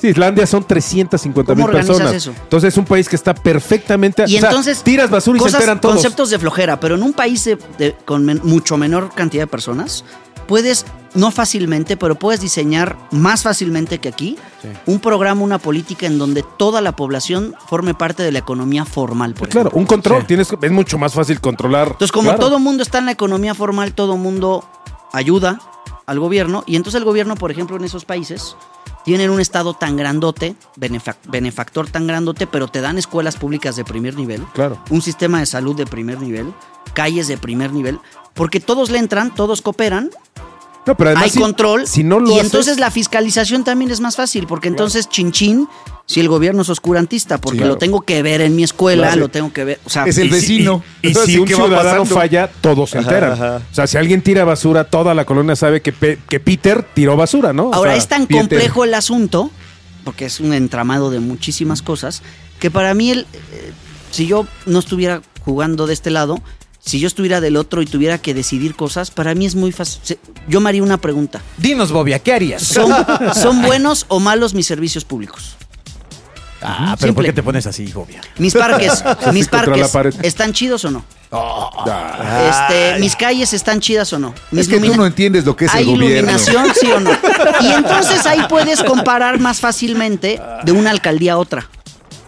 Sí, Islandia son 350 mil ¿Cómo organizas personas. eso? Entonces es un país que está perfectamente. Y o sea, entonces. tiras basura y se enteran todos. Conceptos de flojera, pero en un país de- de- con men- mucho menor cantidad de personas, puedes, no fácilmente, pero puedes diseñar más fácilmente que aquí, un programa, una política en donde toda la población forme parte de la economía formal, por Claro, ejemplo. un control. Sí. Tienes, es mucho más fácil controlar. Entonces, como Claro. todo mundo está en la economía formal, todo mundo ayuda al gobierno, y entonces el gobierno, por ejemplo, en esos países, tienen un estado tan grandote, benefac- benefactor tan grandote, pero te dan escuelas públicas de primer nivel, Claro. un sistema de salud de primer nivel, calles de primer nivel, porque todos le entran, todos cooperan, No, pero además, hay si- control, Si no lo y haces- entonces la fiscalización también es más fácil, porque entonces chinchín, si el gobierno es oscurantista, porque claro. lo tengo que ver en mi escuela, Claro. lo tengo que ver, o sea, Es el vecino. Y, si un ciudadano falla, todos se Ajá, enteran. ajá. O sea, si alguien tira basura, toda la colonia sabe que, Pe- que Peter tiró basura, ¿no? O Ahora sea, es tan Peter- complejo el asunto, porque es un entramado de muchísimas cosas, que para mí, el, eh, si yo no estuviera jugando de este lado, si yo estuviera del otro y tuviera que decidir cosas, para mí es muy fácil. Yo me haría una pregunta. Dinos, Bobia, ¿qué harías? ¿Son, ¿son buenos o malos mis servicios públicos? Ah, pero ¿por qué te pones así, Bobia? Mis parques, mis parques. ¿están chidos o no? Ah, Este, mis calles están chidas o no. Mis Es que tú no entiendes lo que es ¿Hay el gobierno. iluminación, sí o no? Y entonces ahí puedes comparar más fácilmente de una alcaldía a otra.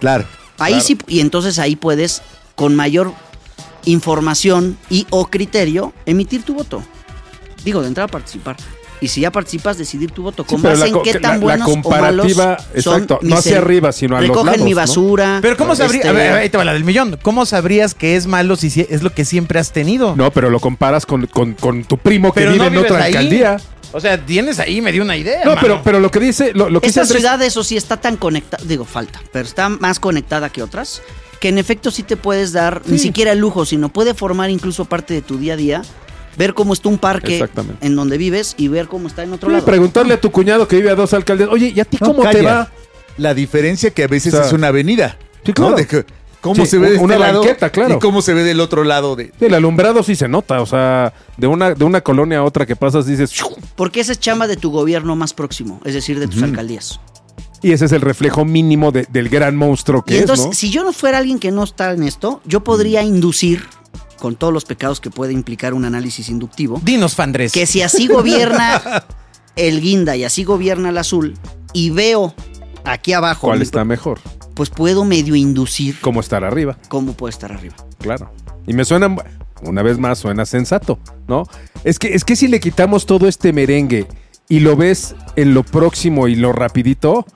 Claro. Ahí sí, y entonces ahí puedes, con mayor información y o criterio, emitir tu voto. Digo, de entrada a participar. Y si ya participas, decidir tu voto. Sí, Con pero base la en qué tan la- la buenos o comparativa, malos son exacto, no hacia arriba, sino a los Recogen lados, mi ¿no? basura. Pero ¿cómo sabrías? este, A ver, ahí te va la del millón. ¿Cómo sabrías que es malo si es lo que siempre has tenido? No, pero lo comparas con, con- con tu primo que Pero vive no en otra ahí. alcaldía. O sea, tienes ahí, me dio una idea. No, pero, pero lo que dice, lo, lo que dice Esta Andrés- ciudad, eso sí, está tan conectada, digo, falta, pero está más conectada que otras, que en efecto sí te puedes dar, ni siquiera el lujo, sino puede formar incluso parte de tu día a día, ver cómo está un parque Exactamente. en donde vives y ver cómo está en otro Sí, lado. preguntarle a tu cuñado que vive a dos alcaldes, oye, ¿y a ti No, cómo te va? La diferencia que a veces O sea, es una avenida. sí, claro. ¿no? De que cómo Sí, se ve de una este lado banqueta, claro. y cómo se ve del otro lado de. El alumbrado sí se nota, o sea, de una, de una colonia a otra que pasas dices, Porque esa es chamba de tu gobierno más próximo, es decir, de tus alcaldías. Y ese es el reflejo mínimo de- del gran monstruo que Y es, entonces, ¿no? si yo no fuera alguien que no está en esto, yo podría inducir, con todos los pecados que puede implicar un análisis inductivo, Dinos, Fandrés. que si así gobierna el guinda y así gobierna el azul, y veo aquí abajo, ¿Cuál mi- está mejor? pues puedo medio inducir ¿Cómo estar arriba? cómo puede estar arriba. Claro. Y me suena, una vez más, suena sensato, ¿no? Es que, es que si le quitamos todo este merengue y lo ves en lo próximo y lo rapidito,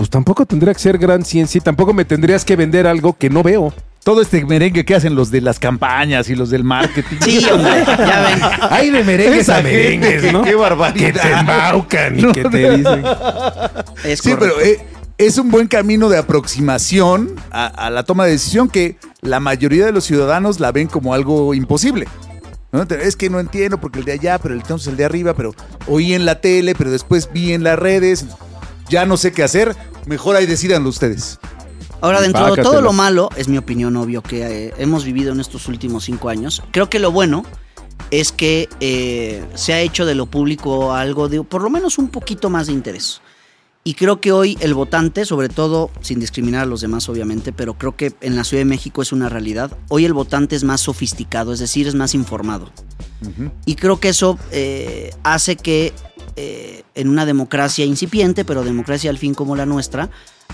pues tampoco tendría que ser gran ciencia y tampoco me tendrías que vender algo que no veo. Todo este merengue que hacen los de las campañas y los del marketing. Sí, hombre, ya ven. Hay de merengues Esa a merengues, gente, ¿no? qué barbaridad. Que te embaucan y que te dicen. Es Sí, correcto. pero eh, es un buen camino de aproximación a, a la toma de decisión que la mayoría de los ciudadanos la ven como algo imposible. ¿no? Es que no entiendo porque el de allá, pero el- entonces el de arriba, pero oí en la tele, pero después vi en las redes. Ya no sé qué hacer. Mejor ahí decidanlo ustedes. Ahora, dentro de todo lo malo, es mi opinión obvio que eh, hemos vivido en estos últimos cinco años, creo que lo bueno es que eh, se ha hecho de lo público algo de, por lo menos un poquito más de interés. Y creo que hoy el votante, sobre todo, sin discriminar a los demás obviamente, pero creo que en la Ciudad de México es una realidad, hoy el votante es más sofisticado, es decir, es más informado. Y creo que eso eh, hace que eh, en una democracia incipiente, pero democracia al fin como la nuestra,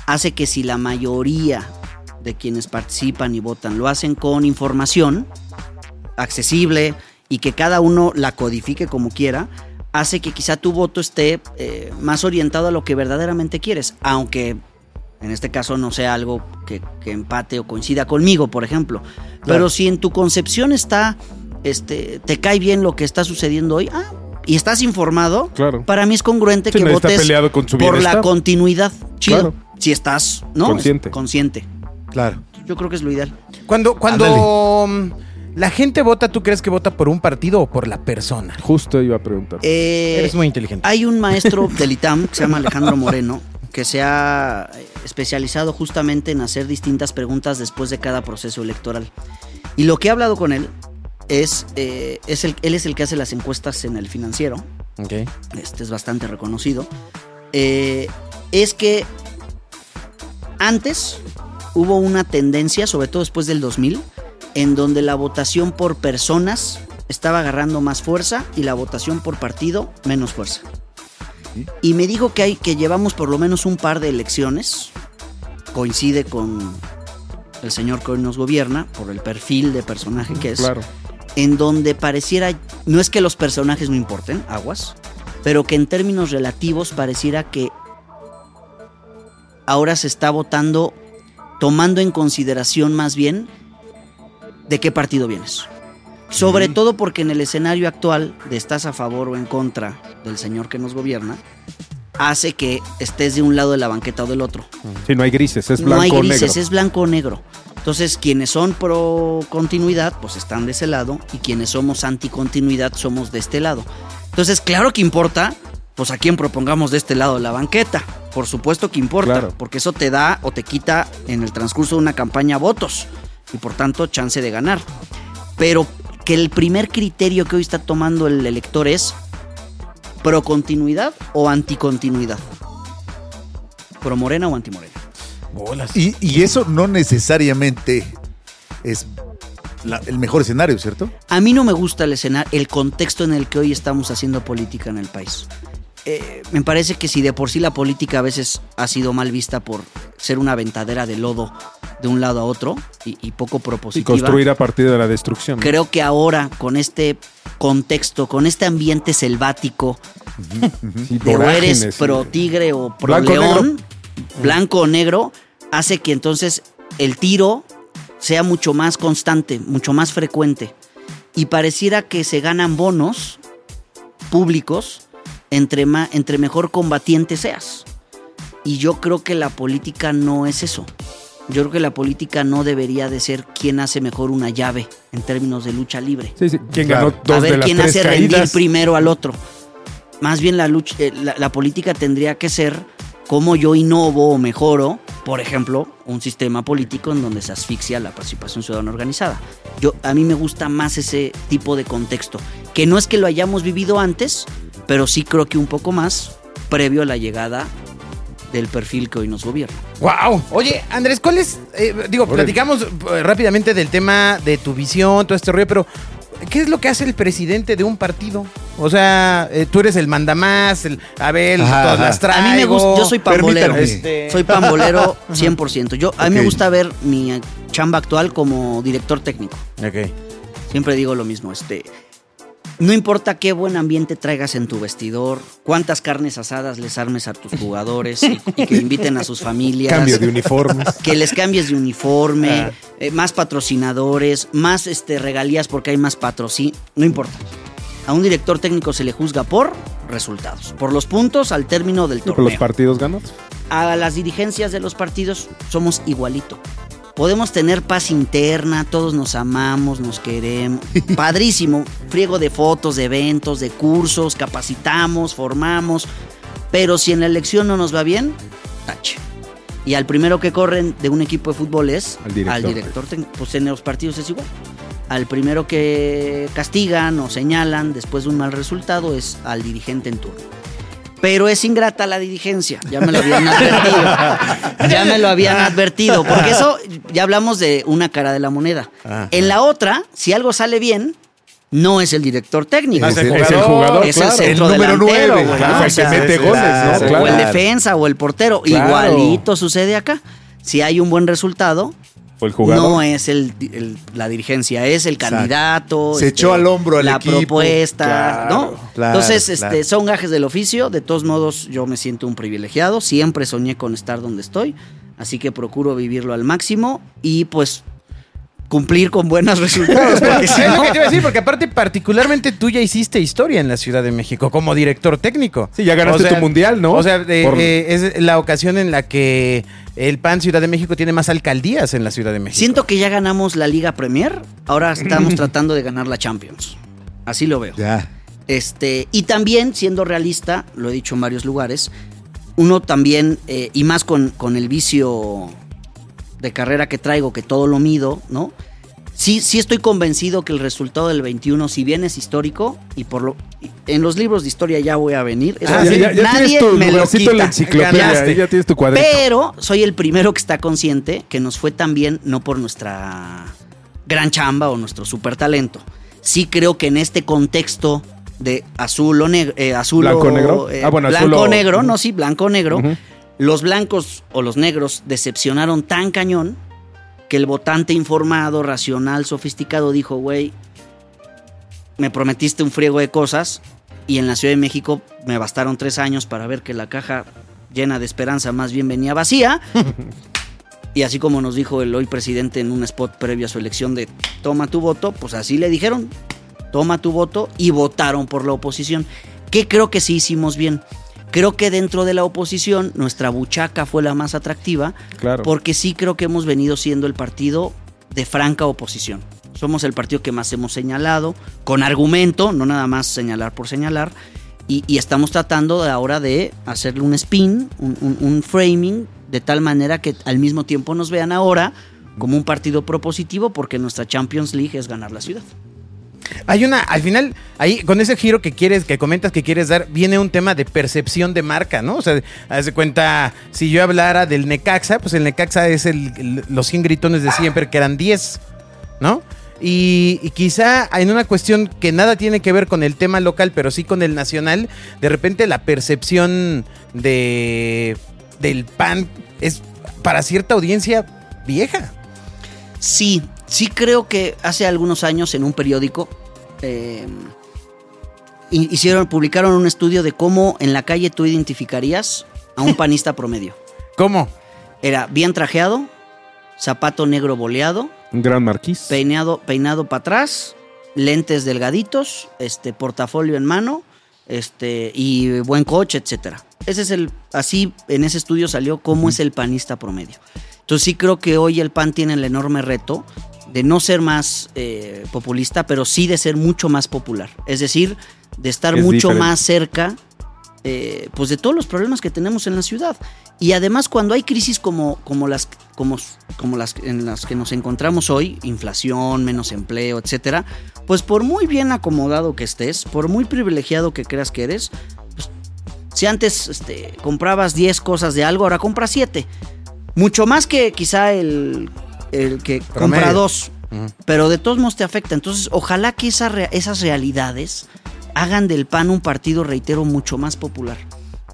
hace que si la mayoría de quienes participan y votan lo hacen con información accesible y que cada uno la codifique como quiera, hace que quizá tu voto esté eh, más orientado a lo que verdaderamente quieres, aunque en este caso no sea algo que, que empate o coincida conmigo, por ejemplo. Pero si en tu concepción está este, te cae bien lo que está sucediendo hoy, ah, y estás informado, Claro. para mí es congruente Sí, que votes peleado con su por la continuidad. Chido. Claro. Si estás, ¿no? Consciente. Consciente. Claro. Yo creo que es lo ideal. Cuando, cuando mm, la gente vota, ¿tú crees que vota por un partido o por la persona? Justo iba a preguntar. Eh, Eres muy inteligente. Hay un maestro del ITAM que se llama Alejandro Moreno, que se ha especializado justamente en hacer distintas preguntas después de cada proceso electoral. Y lo que he hablado con él es, eh, es el, él es el que hace las encuestas en el financiero, este es bastante reconocido, eh, es que antes hubo una tendencia, sobre todo después del 2000, en donde la votación por personas estaba agarrando más fuerza y la votación por partido menos fuerza. Y me dijo que hay que llevamos por lo menos un par de elecciones. Coincide con el señor que hoy nos gobierna por el perfil de personaje que es Claro. En donde pareciera, no es que los personajes no importen, aguas, pero que en términos relativos pareciera que ahora se está votando tomando en consideración más bien de qué partido vienes. Sobre todo porque en el escenario actual de estás a favor o en contra del señor que nos gobierna, hace que estés de un lado de la banqueta o del otro Sí, no hay grises, es blanco no hay o grises, negro. es blanco o negro. Entonces, quienes son pro continuidad, pues están de ese lado, y quienes somos anticontinuidad, somos de este lado. Entonces, claro que importa, pues a quién propongamos de este lado la banqueta. Por supuesto que importa, Claro. porque eso te da o te quita en el transcurso de una campaña votos, y por tanto, chance de ganar. Pero que el primer criterio que hoy está tomando el elector es pro continuidad o anticontinuidad. Pro morena o antimorena. Bolas. Y, y eso no necesariamente es la- el mejor escenario, ¿cierto? A mí no me gusta el escenario, el contexto en el que hoy estamos haciendo política en el país. Eh, me parece que si de por sí la política a veces ha sido mal vista por ser una ventadera de lodo de un lado a otro y, y poco Y propositiva, construir a partir de la destrucción. creo que ahora con este contexto, con este ambiente selvático, Sí, de o eres pro tigre o pro Blanco, león, blanco o negro, hace que entonces el tiro sea mucho más constante, mucho más frecuente. Y pareciera que se ganan bonos públicos entre, ma- entre mejor combatiente seas. Y yo creo que la política no es eso. Yo creo que la política no debería de ser quien hace mejor una llave en términos de lucha libre Sí, sí. ¿Quién Claro. ganó dos a de ver las quién tres hace rendir caídas? primero al otro. Más bien la, lucha, eh, la, la política tendría que ser cómo yo innovo o mejoro, por ejemplo, un sistema político en donde se asfixia la participación ciudadana organizada. Yo, a mí me gusta más ese tipo de contexto, que no es que lo hayamos vivido antes, pero sí creo que un poco más previo a la llegada del perfil que hoy nos gobierna. Wow. Oye, Andrés, ¿cuál es? eh, digo, platicamos eh, rápidamente del tema de tu visión, todo este rollo, pero ¿qué es lo que hace el presidente de un partido? O sea, eh, tú eres el mandamás, el Abel, Ajá, todas ajá. las traigo. A mí me gusta, yo soy pambolero. Este- Soy pambolero 100%. Yo, a mí me gusta ver mi chamba actual como director técnico. Ok. Siempre digo lo mismo, este no importa qué buen ambiente traigas en tu vestidor, cuántas carnes asadas les armes a tus jugadores y, y que inviten a sus familias. Cambio de uniformes. Que les cambies de uniforme, Ah. eh, más patrocinadores, más este, regalías porque hay más patrocinio. No importa. A un director técnico se le juzga por resultados, por los puntos al término del Sí, por torneo los partidos ganados. a las dirigencias de los partidos somos igualito. Podemos tener paz interna, todos nos amamos, nos queremos. Padrísimo. Friego de fotos, de eventos, de cursos, capacitamos, formamos. Pero si en la elección no nos va bien, tache. Y al primero que corren de un equipo de fútbol es Al director. al director técnico. Pues en los partidos es igual. Al primero que castigan o señalan después de un mal resultado es al dirigente en turno. Pero es ingrata la dirigencia, ya me lo habían advertido. Ya me lo habían advertido, porque eso ya hablamos de una cara de la moneda. Ajá. En la otra, si algo sale bien, no es el director técnico. Es Es el jugador, es claro. el centro El número delantero, nueve, güey, Claro, ¿no? fue O el que mete goles, ¿no? claro. Claro. o el defensa o el portero. Claro. Igualito sucede acá. Si hay un buen resultado, Fue el jugador. no es el, el- la dirigencia, es el Exacto. candidato. este, Se echó al hombro al la equipo. propuesta, Claro, ¿no? claro, Entonces, este, claro. son gajes del oficio. De todos modos, yo me siento un privilegiado. Siempre soñé con estar donde estoy. Así que procuro vivirlo al máximo. Y pues, cumplir con buenos resultados. Porque si Es lo que te iba a decir, porque aparte, particularmente tú ya hiciste historia en la Ciudad de México como director técnico. Sí, ya ganaste tu mundial, ¿no? O sea, de- Por- eh, es la ocasión en la que el PAN Ciudad de México tiene más alcaldías en la Ciudad de México. Siento que ya ganamos la Liga Premier, ahora estamos tratando de ganar la Champions. Así lo veo. Ya. Este, y también, siendo realista, lo he dicho en varios lugares, uno también, eh, y más con, con el vicio de carrera que traigo, que todo lo mido, ¿no? Sí, sí estoy convencido que el resultado del 21, si bien es histórico, y por lo en los libros de historia ya voy a venir, Ah, ya, sí, ya- ya nadie tu me lo lugarcito en la quita. enciclopedia, ya tienes tu cuadrito. Pero soy el primero que está consciente que nos fue tan bien no por nuestra gran chamba o nuestro super talento. Sí creo que en este contexto de azul o negro, azul ¿Blanco o, negro? eh, Ah, bueno, azul blanco o- negro, no sí, blanco negro. Los blancos o los negros decepcionaron tan cañón que el votante informado, racional, sofisticado dijo, güey, me prometiste un friego de cosas y en la Ciudad de México me bastaron tres años para ver que la caja llena de esperanza más bien venía vacía. y así como nos dijo el hoy presidente en un spot previo a su elección de toma tu voto, pues así le dijeron, toma tu voto y votaron por la oposición. Que creo que sí hicimos bien. Creo que dentro de la oposición nuestra buchaca fue la más atractiva Claro. porque sí creo que hemos venido siendo el partido de franca oposición. Somos el partido que más hemos señalado, con argumento, no nada más señalar por señalar, y, y estamos tratando de ahora de hacerle un spin, un, un- un framing, de tal manera que al mismo tiempo nos vean ahora como un partido propositivo, porque nuestra Champions League es ganar la ciudad. Hay una, al final, ahí con ese giro que quieres, que comentas que quieres dar, viene un tema de percepción de marca, ¿no? O sea, haz de cuenta, si yo hablara del Necaxa, pues el Necaxa es el, los 100 gritones de siempre, que eran 10, ¿no? Y, y quizá en una cuestión que nada tiene que ver con el tema local, pero sí con el nacional, de repente la percepción de del PAN es para cierta audiencia vieja. Sí, sí creo que hace algunos años en un periódico eh, hi- hicieron, publicaron un estudio de cómo en la calle tú identificarías a un panista promedio. ¿Cómo? Era bien trajeado, zapato negro boleado, Un gran marquís. peinado, peinado para atrás, lentes delgaditos, este, portafolio en mano, este, y buen coche, etcétera. Ese es el, así en ese estudio salió cómo es el panista promedio. Entonces sí creo que hoy el PAN tiene el enorme reto de no ser más eh, populista, pero sí de ser mucho más popular. Es decir, de estar Es mucho diferente. más cerca eh, pues de todos los problemas que tenemos en la ciudad. Y además cuando hay crisis como, como, las, como, como las en las que nos encontramos hoy, inflación, menos empleo, etcétera, pues por muy bien acomodado que estés, por muy privilegiado que creas que eres, pues, si antes este, comprabas 10 cosas de algo, ahora compras 7. Mucho más que quizá el, el que compra dos. Pero de todos modos te afecta. Entonces, ojalá que esa esas realidades hagan del PAN un partido, reitero, mucho más popular.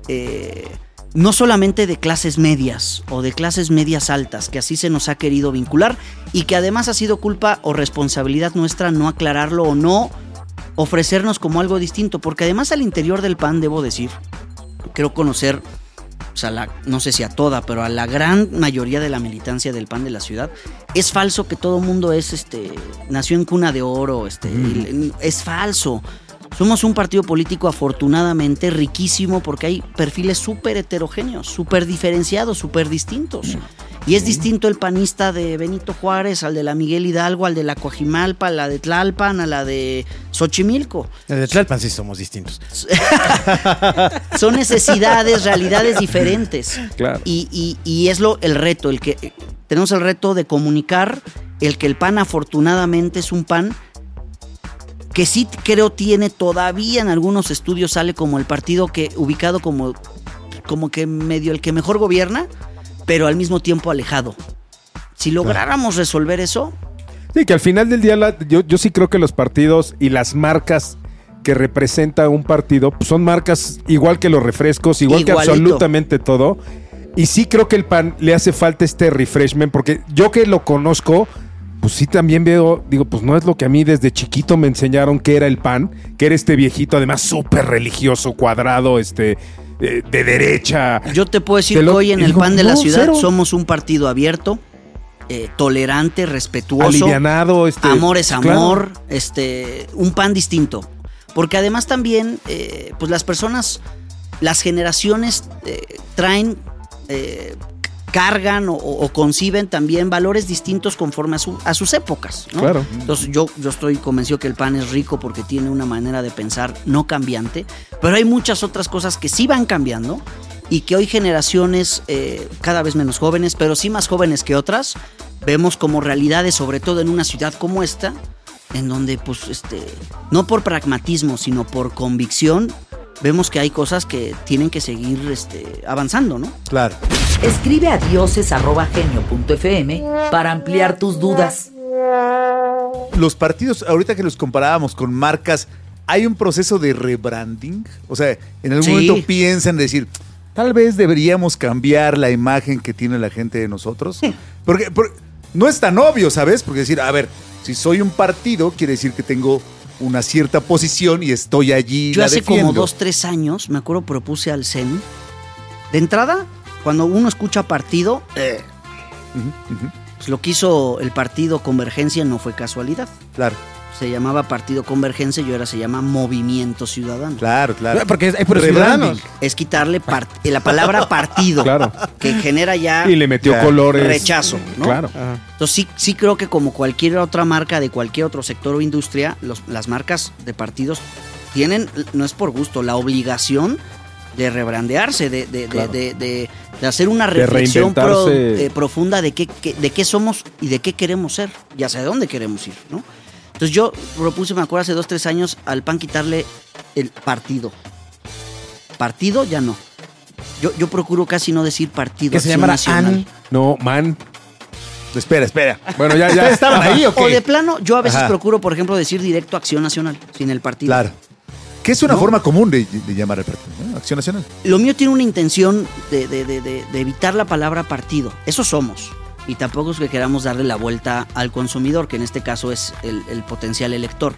Eh, no solamente de clases medias o de clases medias altas, que así se nos ha querido vincular y que además ha sido culpa o responsabilidad nuestra no aclararlo o no ofrecernos como algo distinto, porque además al interior del PAN, debo decir, creo conocer, o sea, la- no sé si a toda, pero a la gran mayoría de la militancia del PAN de la ciudad, es falso que todo mundo es, este, nació en cuna de oro, este, y- es falso. Somos un partido político afortunadamente riquísimo porque hay perfiles súper heterogéneos, súper diferenciados, súper distintos. Y es distinto el panista de Benito Juárez al de la Miguel Hidalgo, al de la Coajimalpa, a la de Tlalpan, a la de Xochimilco. Desde Tlalpan sí somos distintos. Son necesidades, realidades diferentes. Claro. Y, y- y es lo el reto, el que tenemos el reto de comunicar el que el PAN afortunadamente es un PAN que sí creo tiene todavía en algunos estudios sale como el partido que ubicado como como que medio el que mejor gobierna, pero al mismo tiempo alejado. Si lográramos resolver eso, Sí, que al final del día la- yo, yo sí creo que los partidos y las marcas que representa un partido pues, son marcas igual que los refrescos, igual que absolutamente todo. Y sí creo que el PAN le hace falta este refreshment, porque yo que lo conozco, pues sí también veo, digo, pues no es lo que a mí desde chiquito me enseñaron que era el PAN, que era este viejito, además súper religioso, cuadrado, este, de derecha. yo te puedo decir que hoy en el digo, PAN de la ciudad cero. somos un partido abierto, eh, tolerante, respetuoso. Alivianado, este. amor es claro. amor, este, un pan distinto. Porque además también, eh, pues las personas, las generaciones eh, traen, cargan o, o conciben también valores distintos conforme a, su- a sus épocas. ¿no? Claro. Entonces yo, yo estoy convencido que el pan es rico porque tiene una manera de pensar no cambiante, pero hay muchas otras cosas que sí van cambiando y que hoy generaciones eh, cada vez menos jóvenes, pero sí más jóvenes que otras, vemos como realidades, sobre todo en una ciudad como esta, en donde pues este, no por pragmatismo, sino por convicción, vemos que hay cosas que tienen que seguir este, avanzando, ¿no? Claro. Escribe a dioses.genio.fm para ampliar tus dudas. Los partidos, ahorita que los comparábamos con marcas, ¿hay un proceso de rebranding? O sea, en algún Sí. momento piensan decir, tal vez deberíamos cambiar la imagen que tiene la gente de nosotros. Porque, por- no es tan obvio, ¿sabes? Porque decir, a ver, si soy un partido, quiere decir que tengo una cierta posición y estoy allí. Yo la hace defiendo. como dos, tres años, me acuerdo, propuse al CEN. De entrada, cuando uno escucha partido, eh, pues lo que hizo el partido Convergencia no fue casualidad. Claro, Se llamaba Partido Convergencia y ahora se llama Movimiento Ciudadano. claro, claro. Porque hay puros Rebranding. ciudadanos. Es quitarle part- la palabra partido, Claro. que genera ya Y le metió Claro. colores. rechazo. ¿no? Claro. Entonces sí, sí creo que como cualquier otra marca de cualquier otro sector o industria, los- las marcas de partidos tienen, no es por gusto, la obligación de rebrandearse, de, de- de- Claro. de- de- de hacer una De reflexión pro- eh, profunda de qué, qué- de qué somos y de qué queremos ser y hacia dónde queremos ir. ¿no? Entonces yo propuse, me acuerdo, hace dos, tres años al PAN quitarle el partido. Partido ya no. Yo, yo procuro casi no decir partido. Que se. AN. No, man. Espera, espera. Bueno, ya, ya. ¿Estaban ahí o qué? O de plano, yo a veces Ajá. procuro, por ejemplo, decir directo Acción Nacional, sin el partido. Claro. Que es una ¿No? forma común de, de llamar al partido, ¿no? Acción Nacional. Lo mío tiene una intención de, evitar la palabra partido. Eso somos. Y tampoco es que queramos darle la vuelta al consumidor, que en este caso es el, el potencial elector.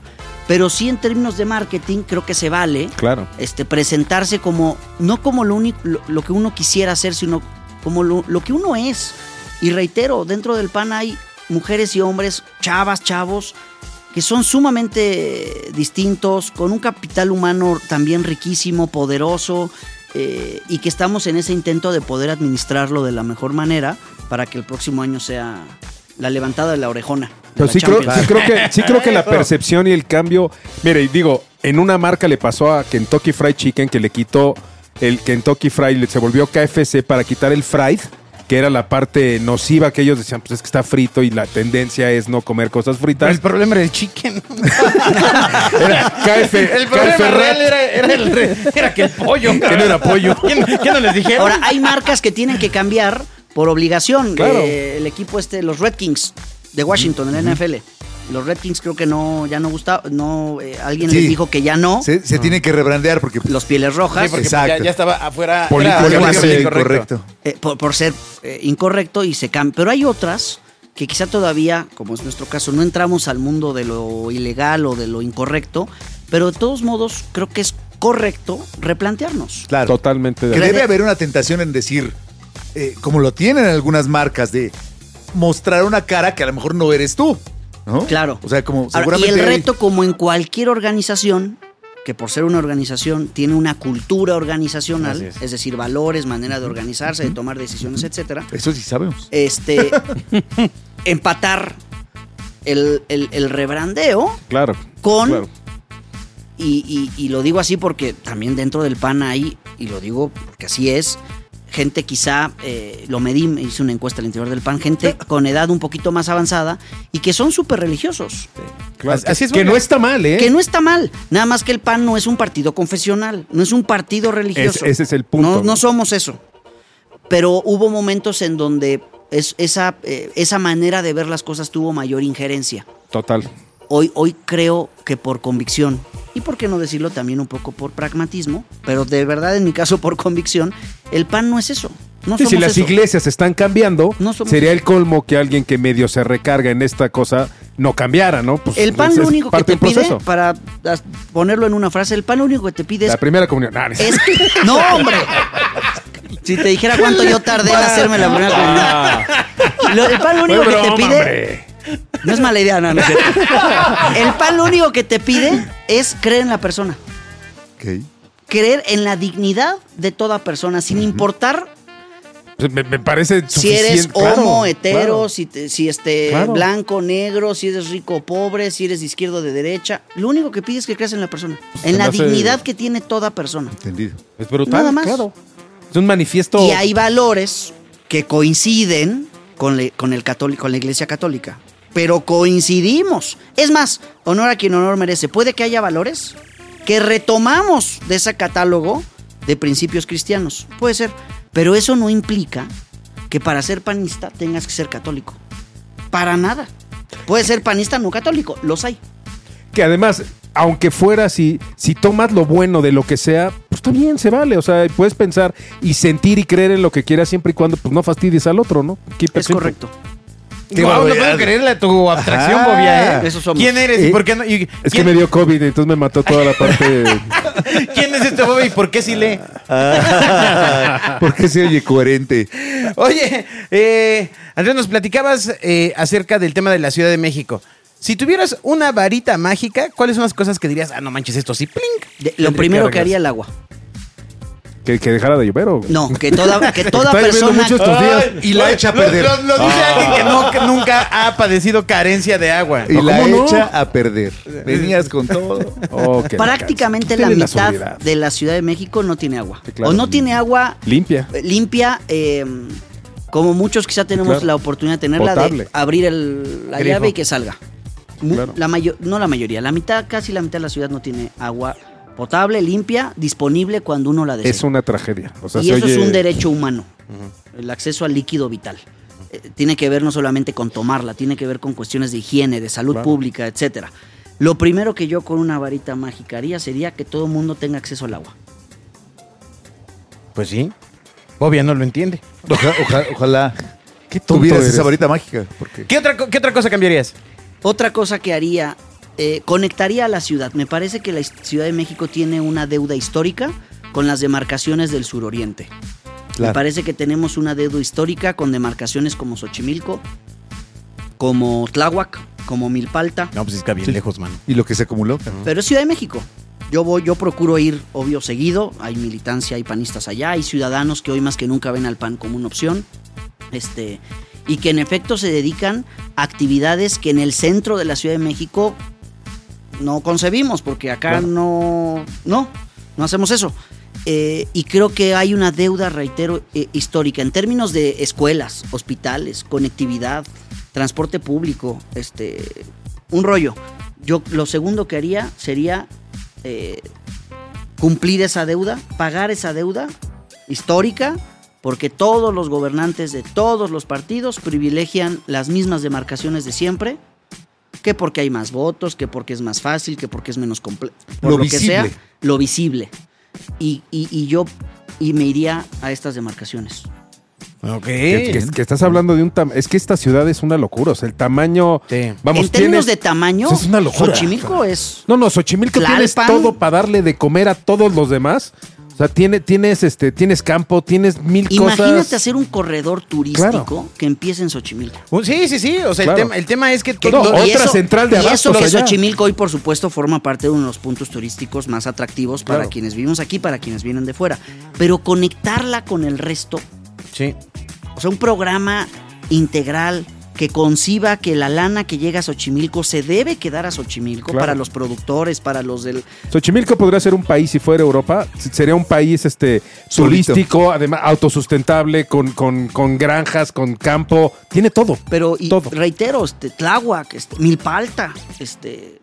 Pero sí en términos de marketing creo que se vale Claro. este, presentarse como, no como lo, único, lo, lo que uno quisiera hacer, sino como lo, lo que uno es. Y reitero, dentro del PAN hay mujeres y hombres, chavas, chavos, que son sumamente distintos, con un capital humano también riquísimo, poderoso, eh, y que estamos en ese intento de poder administrarlo de la mejor manera para que el próximo año sea la levantada de la orejona. de Pero la sí creo, sí creo que, sí creo que la percepción y el cambio. Mire, y digo, en una marca le pasó a Kentucky Fried Chicken que le quitó el Kentucky Fried, se volvió KFC para quitar el fried, que era la parte nociva que ellos decían, pues es que está frito y la tendencia es no comer cosas Pero fritas. el problema era el chicken. Era KF, El problema KF real era, era el re- era que el pollo. que no era pollo. ¿Quién, quién no les dijeron? Ahora, hay marcas que tienen que cambiar por obligación. Claro. Eh, el equipo este, los Red Kings de Washington, en la NFL. Los Red Kings creo que no, ya no gustaba, no, eh, alguien Sí. les dijo que ya no. Se, se tiene que rebrandear porque Los pieles rojas. Sí, porque ya, Exacto. ya estaba afuera. Político, era político, políticamente incorrecto. eh, por, por ser eh, incorrecto y se cambia. Pero hay otras que quizá todavía, como es nuestro caso, no entramos al mundo de lo ilegal o de lo incorrecto, pero de todos modos creo que es correcto replantearnos. Claro. Totalmente de Que debe haber una tentación en decir, eh, como lo tienen algunas marcas, de mostrar una cara que a lo mejor no eres tú. ¿No? Claro. O sea, como Ahora, y el hay- reto, como en cualquier organización, que por ser una organización tiene una cultura organizacional, es. es. decir, valores, manera de organizarse, de tomar decisiones, etcétera, Eso sí sabemos. este, empatar el, el- el rebrandeo Claro. con claro. y, y- y lo digo así porque también dentro del PAN hay, y lo digo porque así es, gente quizá, eh, lo medí, me hice una encuesta al interior del PAN, gente con edad un poquito más avanzada y que son súper religiosos. claro. Así es, que bueno. no está mal, ¿eh? Que no está mal, nada más que el PAN no es un partido confesional, no es un partido religioso. Es- ese es el punto, No, ¿no? no somos eso. Pero hubo momentos en donde es- esa, eh, esa manera de ver las cosas tuvo mayor injerencia. Total. Hoy, hoy creo que por convicción, y por qué no decirlo también un poco por pragmatismo, pero de verdad en mi caso por convicción, el PAN no es eso. No Sí, si las eso. iglesias están cambiando, No sería el colmo que alguien que medio se recarga en esta cosa no cambiara, ¿no? Pues, El PAN es- lo único que te pide, para ponerlo en una frase, el PAN lo único que te pide es La primera comunión. No es- Es no, hombre. Si te dijera cuánto yo tardé en hacerme la primera comunión. Lo- el pan lo único que te pide. No es mala idea, no, no es cierto. El pan lo único que te pide es creer en la persona. Ok. Creer en la dignidad de toda persona, sin importar Pues me, me parece si eres suficiente, claro, homo, hetero, claro. si, te- si este Claro. blanco, negro, si eres rico o pobre, si eres de izquierda o de derecha. Lo único que pides es que creas en la persona. se En la dignidad que tiene toda persona. Entendido. Es brutal, Nada más. claro. Es un manifiesto. Y hay valores que coinciden con, le- con el católico, con la iglesia católica. Pero coincidimos. Es más, honor a quien honor merece. Puede que haya valores que retomamos de ese catálogo de principios cristianos. Puede ser. Pero eso no implica que para ser panista tengas que ser católico. Para nada. Puede ser panista no católico. Los hay. Que además, aunque fuera, si, si tomas lo bueno de lo que sea, pues también se vale. O sea, puedes pensar y sentir y creer en lo que quieras siempre y cuando pues no fastidies al otro, ¿no? Keep Es simple. Qué no puedo creerle a tu abstracción, Ajá. Bobia, ¿eh? Eso somos. ¿Quién eres y por qué no? y Es que me dio COVID, entonces me mató toda la parte. ¿Quién es este Bobia y por qué sí lee? ¿Por qué se oye coherente? Oye, eh, Andrés, nos platicabas eh, acerca del tema de la Ciudad de México. Si tuvieras una varita mágica, ¿cuáles son las cosas que dirías? Ah, no manches, esto sí, plink. De- lo primero que haría el agua. Que, que dejara de llover o. No, que toda, que toda Está lloviendo persona. mucho estos días. Ay, Y la echa a lo- perder. Lo, lo dice alguien que, no, que nunca ha padecido carencia de agua. Y la ¿cómo no? echa a perder. Venías con todo. Oh, que la Prácticamente cansa. la Tiene mitad de la Ciudad de México no tiene agua. Sí, claro. O no tiene agua Limpia. eh, limpia, eh, como muchos quizá tenemos Claro. la oportunidad de tenerla, de abrir el- la Grifo. llave y que salga. Mu- Claro. La mayo- no la mayoría, la mitad, casi la mitad de la ciudad no tiene agua potable, limpia, disponible cuando uno la desea. Es una tragedia. O sea, y se eso es un derecho humano, el acceso al líquido vital. Eh, tiene que ver no solamente con tomarla, tiene que ver con cuestiones de higiene, de salud Claro. pública, etcétera. Lo primero que yo con una varita mágica haría sería que todo el mundo tenga acceso al agua. Pues sí. Bobia no lo entiende. Oja- oja- ojalá Qué tuvieras eres. esa varita mágica. Porque ¿Qué otra, co- qué otra cosa cambiarías? Otra cosa que haría, eh, conectaría a la ciudad. Me parece que la Ciudad de México tiene una deuda histórica con las demarcaciones del suroriente. Me Claro. parece que tenemos una deuda histórica con demarcaciones como Xochimilco, como Tláhuac, como Milpalta. No, pues está bien lejos, mano. Y lo que se acumuló. Pero es Ciudad de México. Yo voy, yo procuro ir, obvio, seguido. Hay militancia, hay panistas allá, hay ciudadanos que hoy más que nunca ven al PAN como una opción. Este, y que en efecto se dedican a actividades que en el centro de la Ciudad de México no concebimos, porque acá no, no, no hacemos eso. Eh, y creo que hay una deuda, reitero, eh, histórica en términos de escuelas, hospitales, conectividad, transporte público, este, un rollo. Yo lo segundo que haría sería eh, cumplir esa deuda, pagar esa deuda histórica, porque todos los gobernantes de todos los partidos privilegian las mismas demarcaciones de siempre, que porque hay más votos, que porque es más fácil, que porque es menos complejo, por Lo lo, que sea, visible. lo visible. Y, y- y yo y me iría a estas demarcaciones. Ok. Que, que- que estás hablando de un tamaño. Es que esta ciudad es una locura. O sea, el tamaño. Sí. Vamos, en términos tienes- de tamaño, es una locura. Xochimilco es No, no, Xochimilco tienes Tlalpan. todo para darle de comer a todos los demás. O sea, tiene, tienes, este, tienes campo, tienes mil Imagínate cosas. hacer un corredor turístico que empiece en Xochimilco. Sí, sí, sí. O sea, Claro. el, tema, el tema es que... Que todo- no, otra central de y eso que allá. Xochimilco hoy, por supuesto, forma parte de uno de los puntos turísticos más atractivos para quienes vivimos aquí, para quienes vienen de fuera. Pero conectarla con el resto, Sí. o sea, un programa integral que conciba que la lana que llega a Xochimilco se debe quedar a Xochimilco Claro. para los productores, para los del... Xochimilco podría ser un país si fuera Europa. Sería un país este, Solito. turístico, además autosustentable, con, con, con granjas, con campo. Tiene todo. Pero, y Todo. reitero, este, Tláhuac, este, Milpalta, este,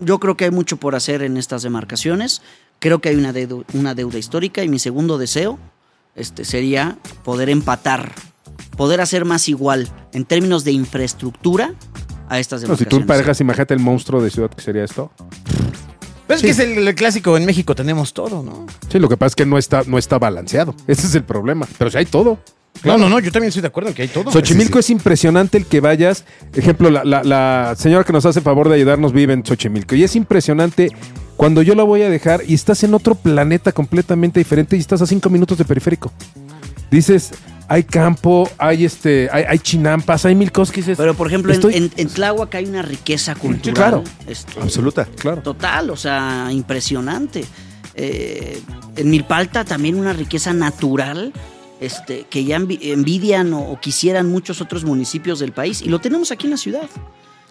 yo creo que hay mucho por hacer en estas demarcaciones. Creo que hay una, deuda- una deuda histórica y mi segundo deseo este, sería poder empatar, poder hacer más igual en términos de infraestructura a estas No, si tú emparejas, imagínate el monstruo de ciudad que sería esto. Pero es que es el, el clásico, en México tenemos todo, ¿no? Sí, lo que pasa es que no está, no está balanceado. Ese es el problema. Pero si hay todo. No, no, no, yo también estoy de acuerdo en que hay todo. Xochimilco es impresionante el que vayas. Ejemplo, la, la- la señora que nos hace favor de ayudarnos vive en Xochimilco. Y es impresionante cuando yo la voy a dejar y estás en otro planeta completamente diferente y estás a cinco minutos de periférico. Dices, hay campo, hay este, hay, hay chinampas, hay mil cosas que dices. Pero por ejemplo, en- estoy- en, en Tláhuac hay una riqueza cultural. claro. este, Absoluta. Claro. Total, o sea, impresionante. Eh, en Milpalta también una riqueza natural este, que ya envi- envidian o, o quisieran muchos otros municipios del país y lo tenemos aquí en la ciudad.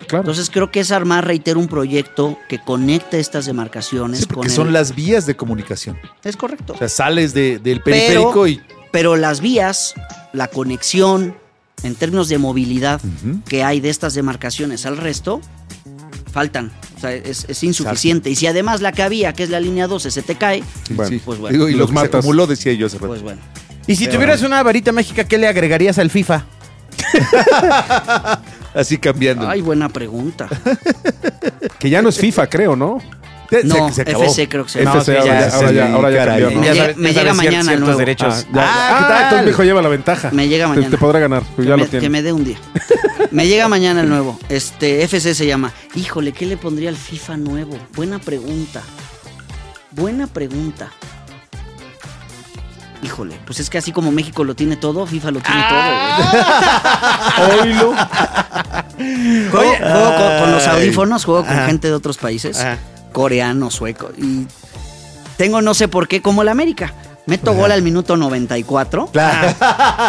Claro. Entonces creo que es armar, reitero, un proyecto que conecte estas demarcaciones Sí, con porque el- son las vías de comunicación. Es correcto. O sea, sales de- del periférico y Pero las vías, la conexión, en términos de movilidad que hay de estas demarcaciones al resto, faltan. O sea, es, es insuficiente. Y si además la que había, que es la línea 12, se te cae, Sí, Bueno, sí. pues bueno. Digo, y Los lo que se matas. acumuló, decía yo hace rato. pues bueno. Y si tuvieras una varita mágica, ¿qué le agregarías al FIFA? Así cambiando. Ay, buena pregunta. Que ya no es FIFA, creo, ¿no? Se- se- No, se acabó. FC creo que se FC llama. ahora ya, ya, ahora ya, ahora ya cambió, ¿no? Me Ya llega- sabes- me mañana el ciertos nuevo. derechos. Ah. Ah, ¿qué Ah, entonces hijo lleva la ventaja. Me llega mañana. Te, podrá ganar, pues ya que, lo me, tiene. que me dé un día. Me llega mañana el nuevo. Este, FC se llama. Híjole, ¿qué le pondría al FIFA nuevo? Buena pregunta. Buena pregunta. Híjole, pues es que así como México lo tiene todo, FIFA lo tiene todo. Oílo. güey. Juego, juego con, con los audífonos, juego con Ajá. gente de otros países, Ajá. Coreano, sueco. Y tengo no sé por qué, como el América. Meto gol al minuto 94. Claro.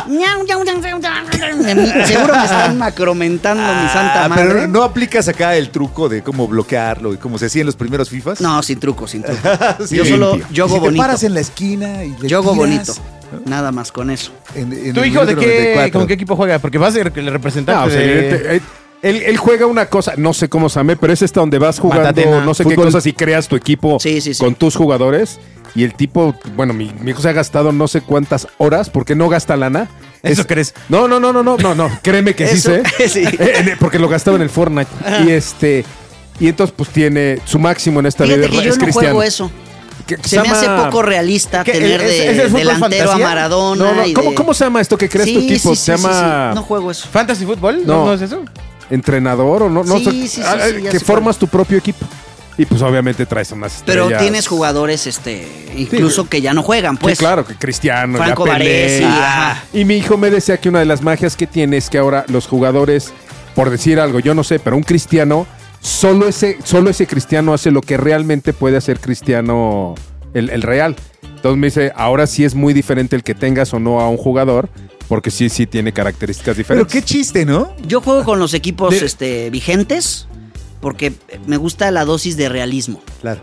Me- Seguro me están macromentando mi santa Ah, madre. pero no aplicas acá el truco de cómo bloquearlo y cómo se hacía en los primeros FIFAs. No, sin truco, sin truco. Sí, Yo solo si te bonito. paras en la esquina y le Yo hago tiras bonito. Nada más con eso. en- en ¿Tu hijo de qué, 94. con qué equipo juega? Porque vas a ser el representante No, o sea, de... él, él juega una cosa, no sé cómo se llame, pero es esta donde vas jugando Matatena. no sé qué cosas y creas tu equipo Sí, sí, sí. con tus jugadores. Y el tipo, bueno, mi, mi hijo se ha gastado no sé cuántas horas porque no gasta lana. ¿Eso Es- crees? No, no, no, no, no, no, no. Créeme que sí sé. Eh, porque lo gastaba en el Fortnite. Y este. Y entonces, pues tiene su máximo en esta Fíjate vida. que yo es no cristiano. juego eso. Que- que Se me hace poco realista tener ¿Es- de es delantero a? Maradona. No, no, y ¿cómo, de- cómo se llama esto que creas tu equipo? sí, se sí, llama sí. No juego eso. ¿Fantasy fútbol? ¿No, No. ¿No es eso? Entrenador o no. no Sí, sé, sí, sí, ah, sí, ya que formas tu propio equipo. Y pues obviamente traes unas Pero estrellas. tienes jugadores, este, incluso que ya no juegan, pues. sí, claro, que Cristiano, Franco ya Pelé. Ah. ajá. Y mi hijo me decía que una de las magias que tiene es que ahora los jugadores, por decir algo, yo no sé, pero un cristiano, solo ese, solo ese cristiano hace lo que realmente puede hacer cristiano el, el real. Entonces me dice, ahora sí es muy diferente el que tengas o no a un jugador, porque sí, sí tiene características Pero diferentes. qué chiste, ¿no? Yo juego con los equipos De- este, vigentes porque me gusta la dosis de realismo. Claro.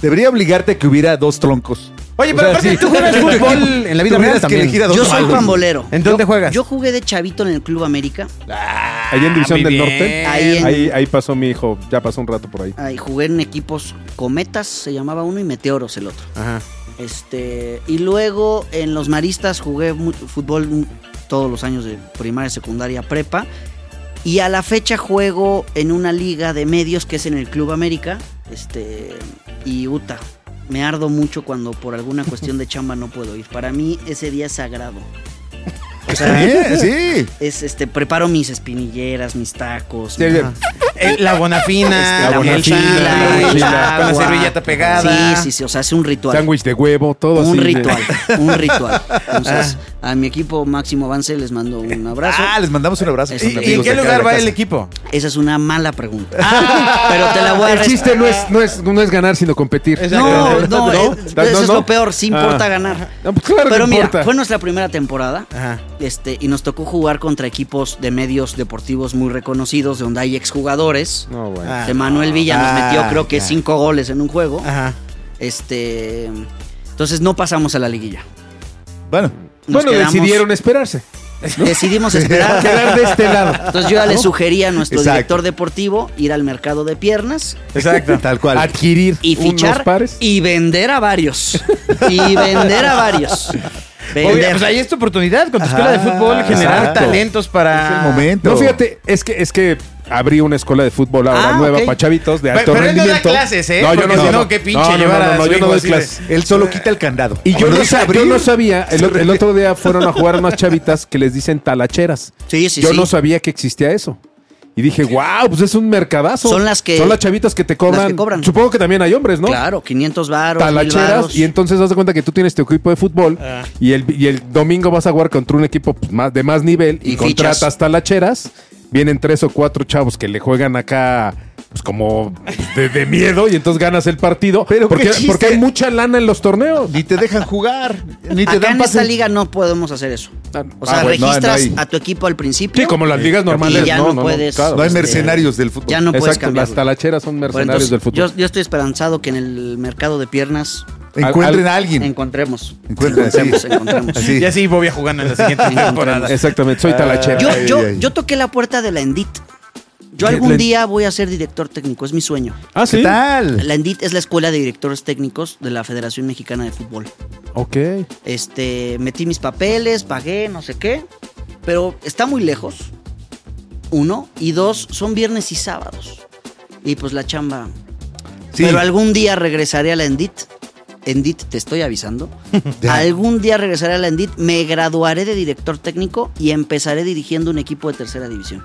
Debería obligarte a que hubiera dos troncos. Oye, O pero sea, aparte sí. tú juegas fútbol en la vida real que también. elegir a dos Yo soy pambolero. ¿En dónde Yo- juegas? Yo jugué de chavito en el Club América. Ahí en División del bien. Norte, Ahí en- ahí, ahí pasó mi hijo, ya pasó un rato por ahí. Ahí jugué en equipos Cometas, se llamaba uno, y Meteoros el otro. Ajá. Este, y luego en los Maristas jugué fútbol todos los años de primaria, secundaria, prepa. Y a la fecha juego en una liga de medios que es en el Club América. Este, y Uta. Me ardo mucho cuando por alguna cuestión de chamba no puedo ir. Para mí ese día es sagrado. Está bien, sí. Es este, preparo mis espinilleras, mis tacos. Sí, mi- la bonafina, este, la bonafina, la mochila. con la servilleta pegada. Sí, sí, sí. O sea, es un ritual. Sándwich de huevo, todo un así. ritual, un ritual. Entonces, a mi equipo Máximo Avance les mando un abrazo. Ah, les mandamos un abrazo. ¿Y- son ¿Y, en qué lugar va el equipo? Esa es una mala pregunta. Pero te la voy a El chiste no es, no, es, no es ganar, sino competir. No, no, ¿No? eh, ¿No? eso es ¿No? lo peor, sí importa Ah. ganar. No, pues claro que Pero mira, importa. fue nuestra primera temporada. Ajá. Este, y nos tocó jugar contra equipos de medios deportivos muy reconocidos, de donde hay exjugadores. No, bueno. Ah. De Manuel Villa nos Ah, metió, creo que ya. cinco goles en un juego. Ajá. Este. Entonces no pasamos a la liguilla. Bueno, Nos bueno, quedamos- decidieron esperarse. Decidimos esperar. Quedar de este lado. Entonces yo ya le sugerí a nuestro Exacto. director deportivo ir al mercado de piernas Exacto. tal cual. Adquirir y unos fichar pares. y vender a varios. Y vender a varios. Oye, Vender. pues ahí es tu oportunidad con tu Ajá, escuela de fútbol, generar exacto. talentos para... Es el momento. No, fíjate, es que, es que abrí una escuela de fútbol ahora Ah, nueva para chavitos de Pero- alto pero él no da rendimiento. clases, ¿eh? No, yo no, no, no, no. qué pinche No, no, llevar no, a no, su yo hijo no doy clases. Él solo quita el candado. Y yo no, dice sa- yo no sabía, el, otro día fueron a jugar unas chavitas que les dicen talacheras. Sí, sí, yo sí. no sabía que existía eso. Y dije, wow, pues es un mercadazo. Son las que- Son las chavitas que te cobran. las que cobran. Supongo que también hay hombres, ¿no? Claro, 500 varos, 1000 talacheras varos. y entonces das de cuenta que tú tienes tu equipo de fútbol Ah. y, el, y el domingo vas a jugar contra un equipo pues, más, de más nivel y, Y contratas talacheras. Vienen tres o cuatro chavos que le juegan acá pues como de, de miedo y entonces ganas el partido. Pero porque, porque hay mucha lana en los torneos. Ni te dejan jugar, ni te Acá dan en pase. esta liga no podemos hacer eso. O sea, Ah, bueno, registras no a tu equipo al principio. Sí, como las ligas normales. Y ya no puedes- claro. No hay este, mercenarios del fútbol. Ya no puedes Exacto, cambiar. las talacheras son Bueno, mercenarios entonces, del fútbol. Yo, yo estoy esperanzado que en el mercado de piernas Encuentren al- a alguien. encontremos. Encuentren, sí. encontremos, encontremos. Así. Ya sí, Bobia jugando en la siguiente temporada. Exactamente, soy talachera. Yo, yo, yo toqué la puerta de la Endit. Yo algún La- día voy a ser director técnico, es mi sueño. ah, sí. ¿Qué tal? La Endit es la escuela de directores técnicos de la Federación Mexicana de Fútbol. Ok. Este, metí mis papeles, pagué, no sé qué, pero está muy lejos. Uno y dos son viernes y sábados. Y pues la chamba. Sí. Pero algún día regresaré a la Endit. Endit, te estoy avisando. Algún día regresaré a la Endit, me graduaré de director técnico y empezaré dirigiendo un equipo de tercera división.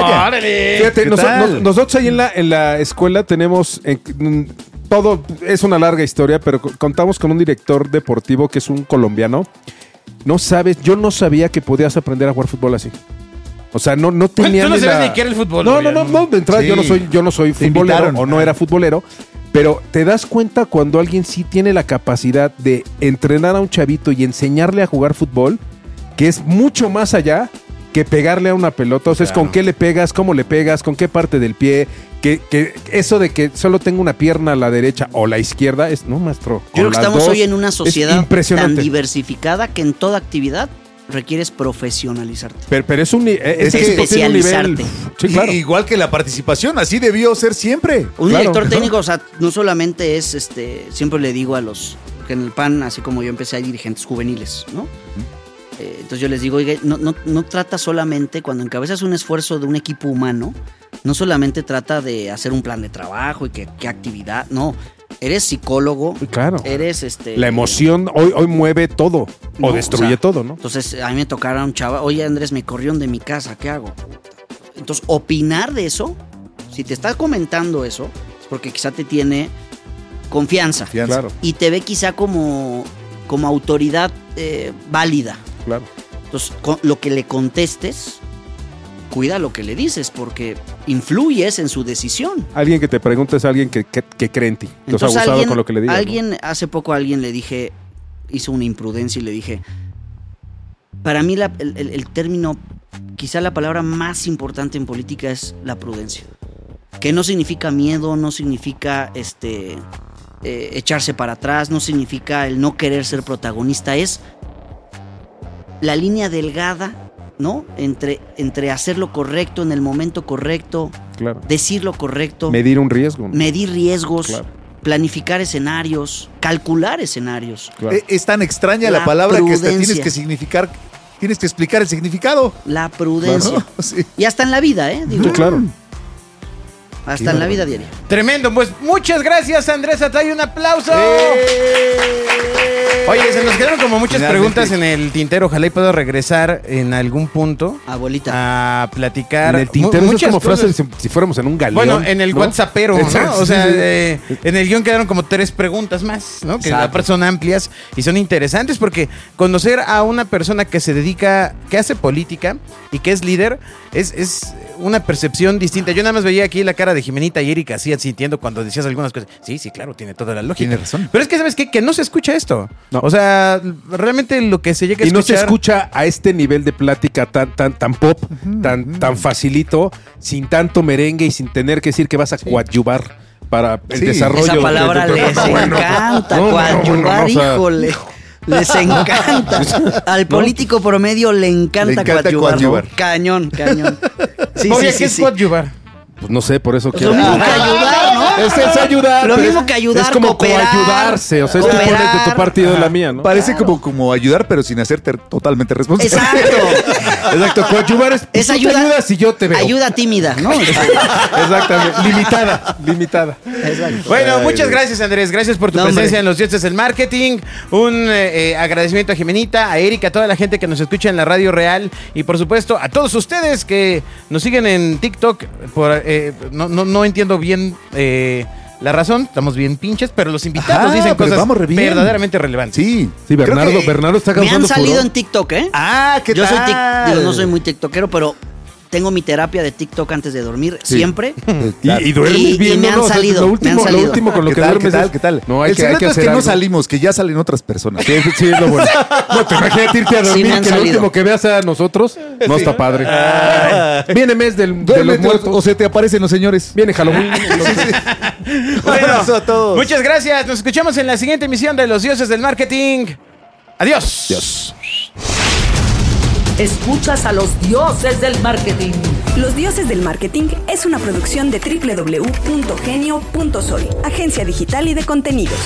Vaya. Nosotros ahí en la, en la escuela tenemos en- todo, es una larga historia, pero co- contamos con un director deportivo que es un colombiano. No sabes, yo no sabía que podías aprender a jugar fútbol así. O sea, no, no tenía Tú no ni sabes la- ni qué era el fútbol, No, no, no, no, de entrada Sí. yo no soy, yo no soy Te futbolero invitaron. o no era futbolero, pero te das cuenta cuando alguien sí tiene la capacidad de entrenar a un chavito y enseñarle a jugar fútbol, que es mucho más allá que pegarle a una pelota. O sea, es con qué le pegas, cómo le pegas, con qué parte del pie. Que, que eso de que solo tengo una pierna a la derecha o la izquierda es, no, maestro. Yo creo que estamos dos hoy en una sociedad tan diversificada que en toda actividad requieres profesionalizarte. Pero, pero es un ni- es, Es que- esto tiene un nivel. especializarte. Sí, claro. Igual que la participación, así debió ser siempre. Un Claro. director técnico, o sea, no solamente es, este, siempre le digo a los, que en el PAN, así como yo empecé, hay dirigentes juveniles, ¿no? Eh, entonces yo les digo, oiga, no, no, no trata solamente, cuando encabezas un esfuerzo de un equipo humano, no solamente trata de hacer un plan de trabajo y que, qué actividad, no. Eres psicólogo, Claro. eres este... La emoción hoy, hoy mueve todo No, o destruye o sea, todo, ¿no? Entonces a mí me tocara un chava, oye Andrés, me corrieron de mi casa, ¿qué hago? Entonces, opinar de eso, si te está comentando eso, es porque quizá te tiene confianza Fianza. Claro, y te ve quizá como, como autoridad eh, válida. Claro. Entonces, con- lo que le contestes, cuida lo que le dices, porque influyes en su decisión. Alguien que te pregunta es alguien que, que- que cree en ti. Entonces, Entonces, abusado alguien, con lo que le digas. hace poco a alguien le dije, hizo una imprudencia y le dije, para mí la- el, el- el término, quizá la palabra más importante en política es la prudencia. Que no significa miedo, no significa este eh, echarse para atrás, no significa el no querer ser protagonista, es la línea delgada, ¿no? Entre, entre hacer lo correcto en el momento correcto, Claro. decir lo correcto Medir un riesgo. ¿no? medir riesgos, Claro. planificar escenarios, calcular escenarios. Claro. Eh, Es tan extraña la, La palabra que hasta prudencia. tienes que significar, tienes que explicar el significado. La prudencia. Sí. Y hasta en la vida, ¿eh? Digo, Sí, claro. Hasta en la vida diaria. Tremendo, pues muchas gracias Andrés Atay, un aplauso. ¡Eh! Oye, se nos quedaron como muchas Finalmente. preguntas en el tintero. Ojalá y puedo regresar en algún punto Abuelita. a platicar. En el tintero mu- eso es como cosas. frase de si, si fuéramos en un galeón. Bueno, en el ¿no? WhatsAppero, ¿no? O sea, eh, en el guion quedaron como tres preguntas más, ¿no? Que Exacto. aparte son amplias y son interesantes porque conocer a una persona que se dedica, que hace política y que es líder, es, es una percepción distinta. Yo nada más veía aquí la cara de Jimenita y Erika así sintiendo cuando decías algunas cosas. Sí, sí, claro, tiene toda la lógica. Tiene razón. Pero es que, ¿sabes qué? Que no se escucha esto. No. O sea, realmente lo que se llega a Y no se escuchar... escucha a este nivel de plática tan, tan, tan pop, tan, tan facilito, sin tanto merengue y sin tener que decir que vas a coadyuvar para el Sí. desarrollo. Esa palabra de- de- les bueno. encanta, No, no, no, coadyuvar, no, o sea, híjole. Les encanta. Al político promedio le encanta, Le encanta coadyuvar. coadyuvar. Cañón, cañón. Sí, Oye, sí, ¿qué sí, es sí. coadyuvar? Pues no sé, por eso Pues lo quiero. mismo que ayudar. Es, es ayudar. Lo mismo es- que ayudar, Es como cooperar, ayudarse. O sea, es tú cooperar. pones de tu parte y de la mía, ¿no? Parece como, como ayudar, pero sin hacerte totalmente responsable. Exacto. Exacto. Coadyuvar es. Ayuda. ayudas y yo te veo. Ayuda tímida, ¿no? Exactamente. Limitada. Limitada. Exacto. Bueno, muchas gracias Andrés, gracias por tu No, presencia hombre. en los dioses del marketing. Un eh, eh, agradecimiento a Jimenita, a Erika, a toda la gente que nos escucha en la radio real y por supuesto a todos ustedes que nos siguen en TikTok. Por, eh, no, no, no entiendo bien eh, la razón, estamos bien pinches, pero los invitados Ajá, dicen cosas vamos re bien. verdaderamente relevantes. Sí. Sí, Bernardo, Bernardo está Me han causando salido furor. en TikTok, ¿eh? Ah, ¿qué Yo soy tal? tic- digo, no soy muy tiktokero, pero tengo mi terapia de TikTok antes de dormir, Sí. siempre. Y, y duermes Y- y bien, me ¿no? han O sea, salido, lo me último, han lo salido. último con lo ¿Qué que tal, duermes ¿Qué tal? es- ¿Qué tal? No, hay El que, hay secreto que es que no salimos, que ya salen otras personas. Sí, sí, es lo bueno. No, te imaginas irte a dormir que lo último que veas a nosotros. No está padre. Viene mes del, de los muertos. o, se te aparecen los señores. Viene Halloween. Bueno, abrazo a todos. Muchas gracias, nos escuchamos en la siguiente emisión de los dioses del marketing. Adiós. Dios. Escuchas a los dioses del marketing. Los Dioses del Marketing es una producción de www.genio.soy, agencia digital y de contenidos.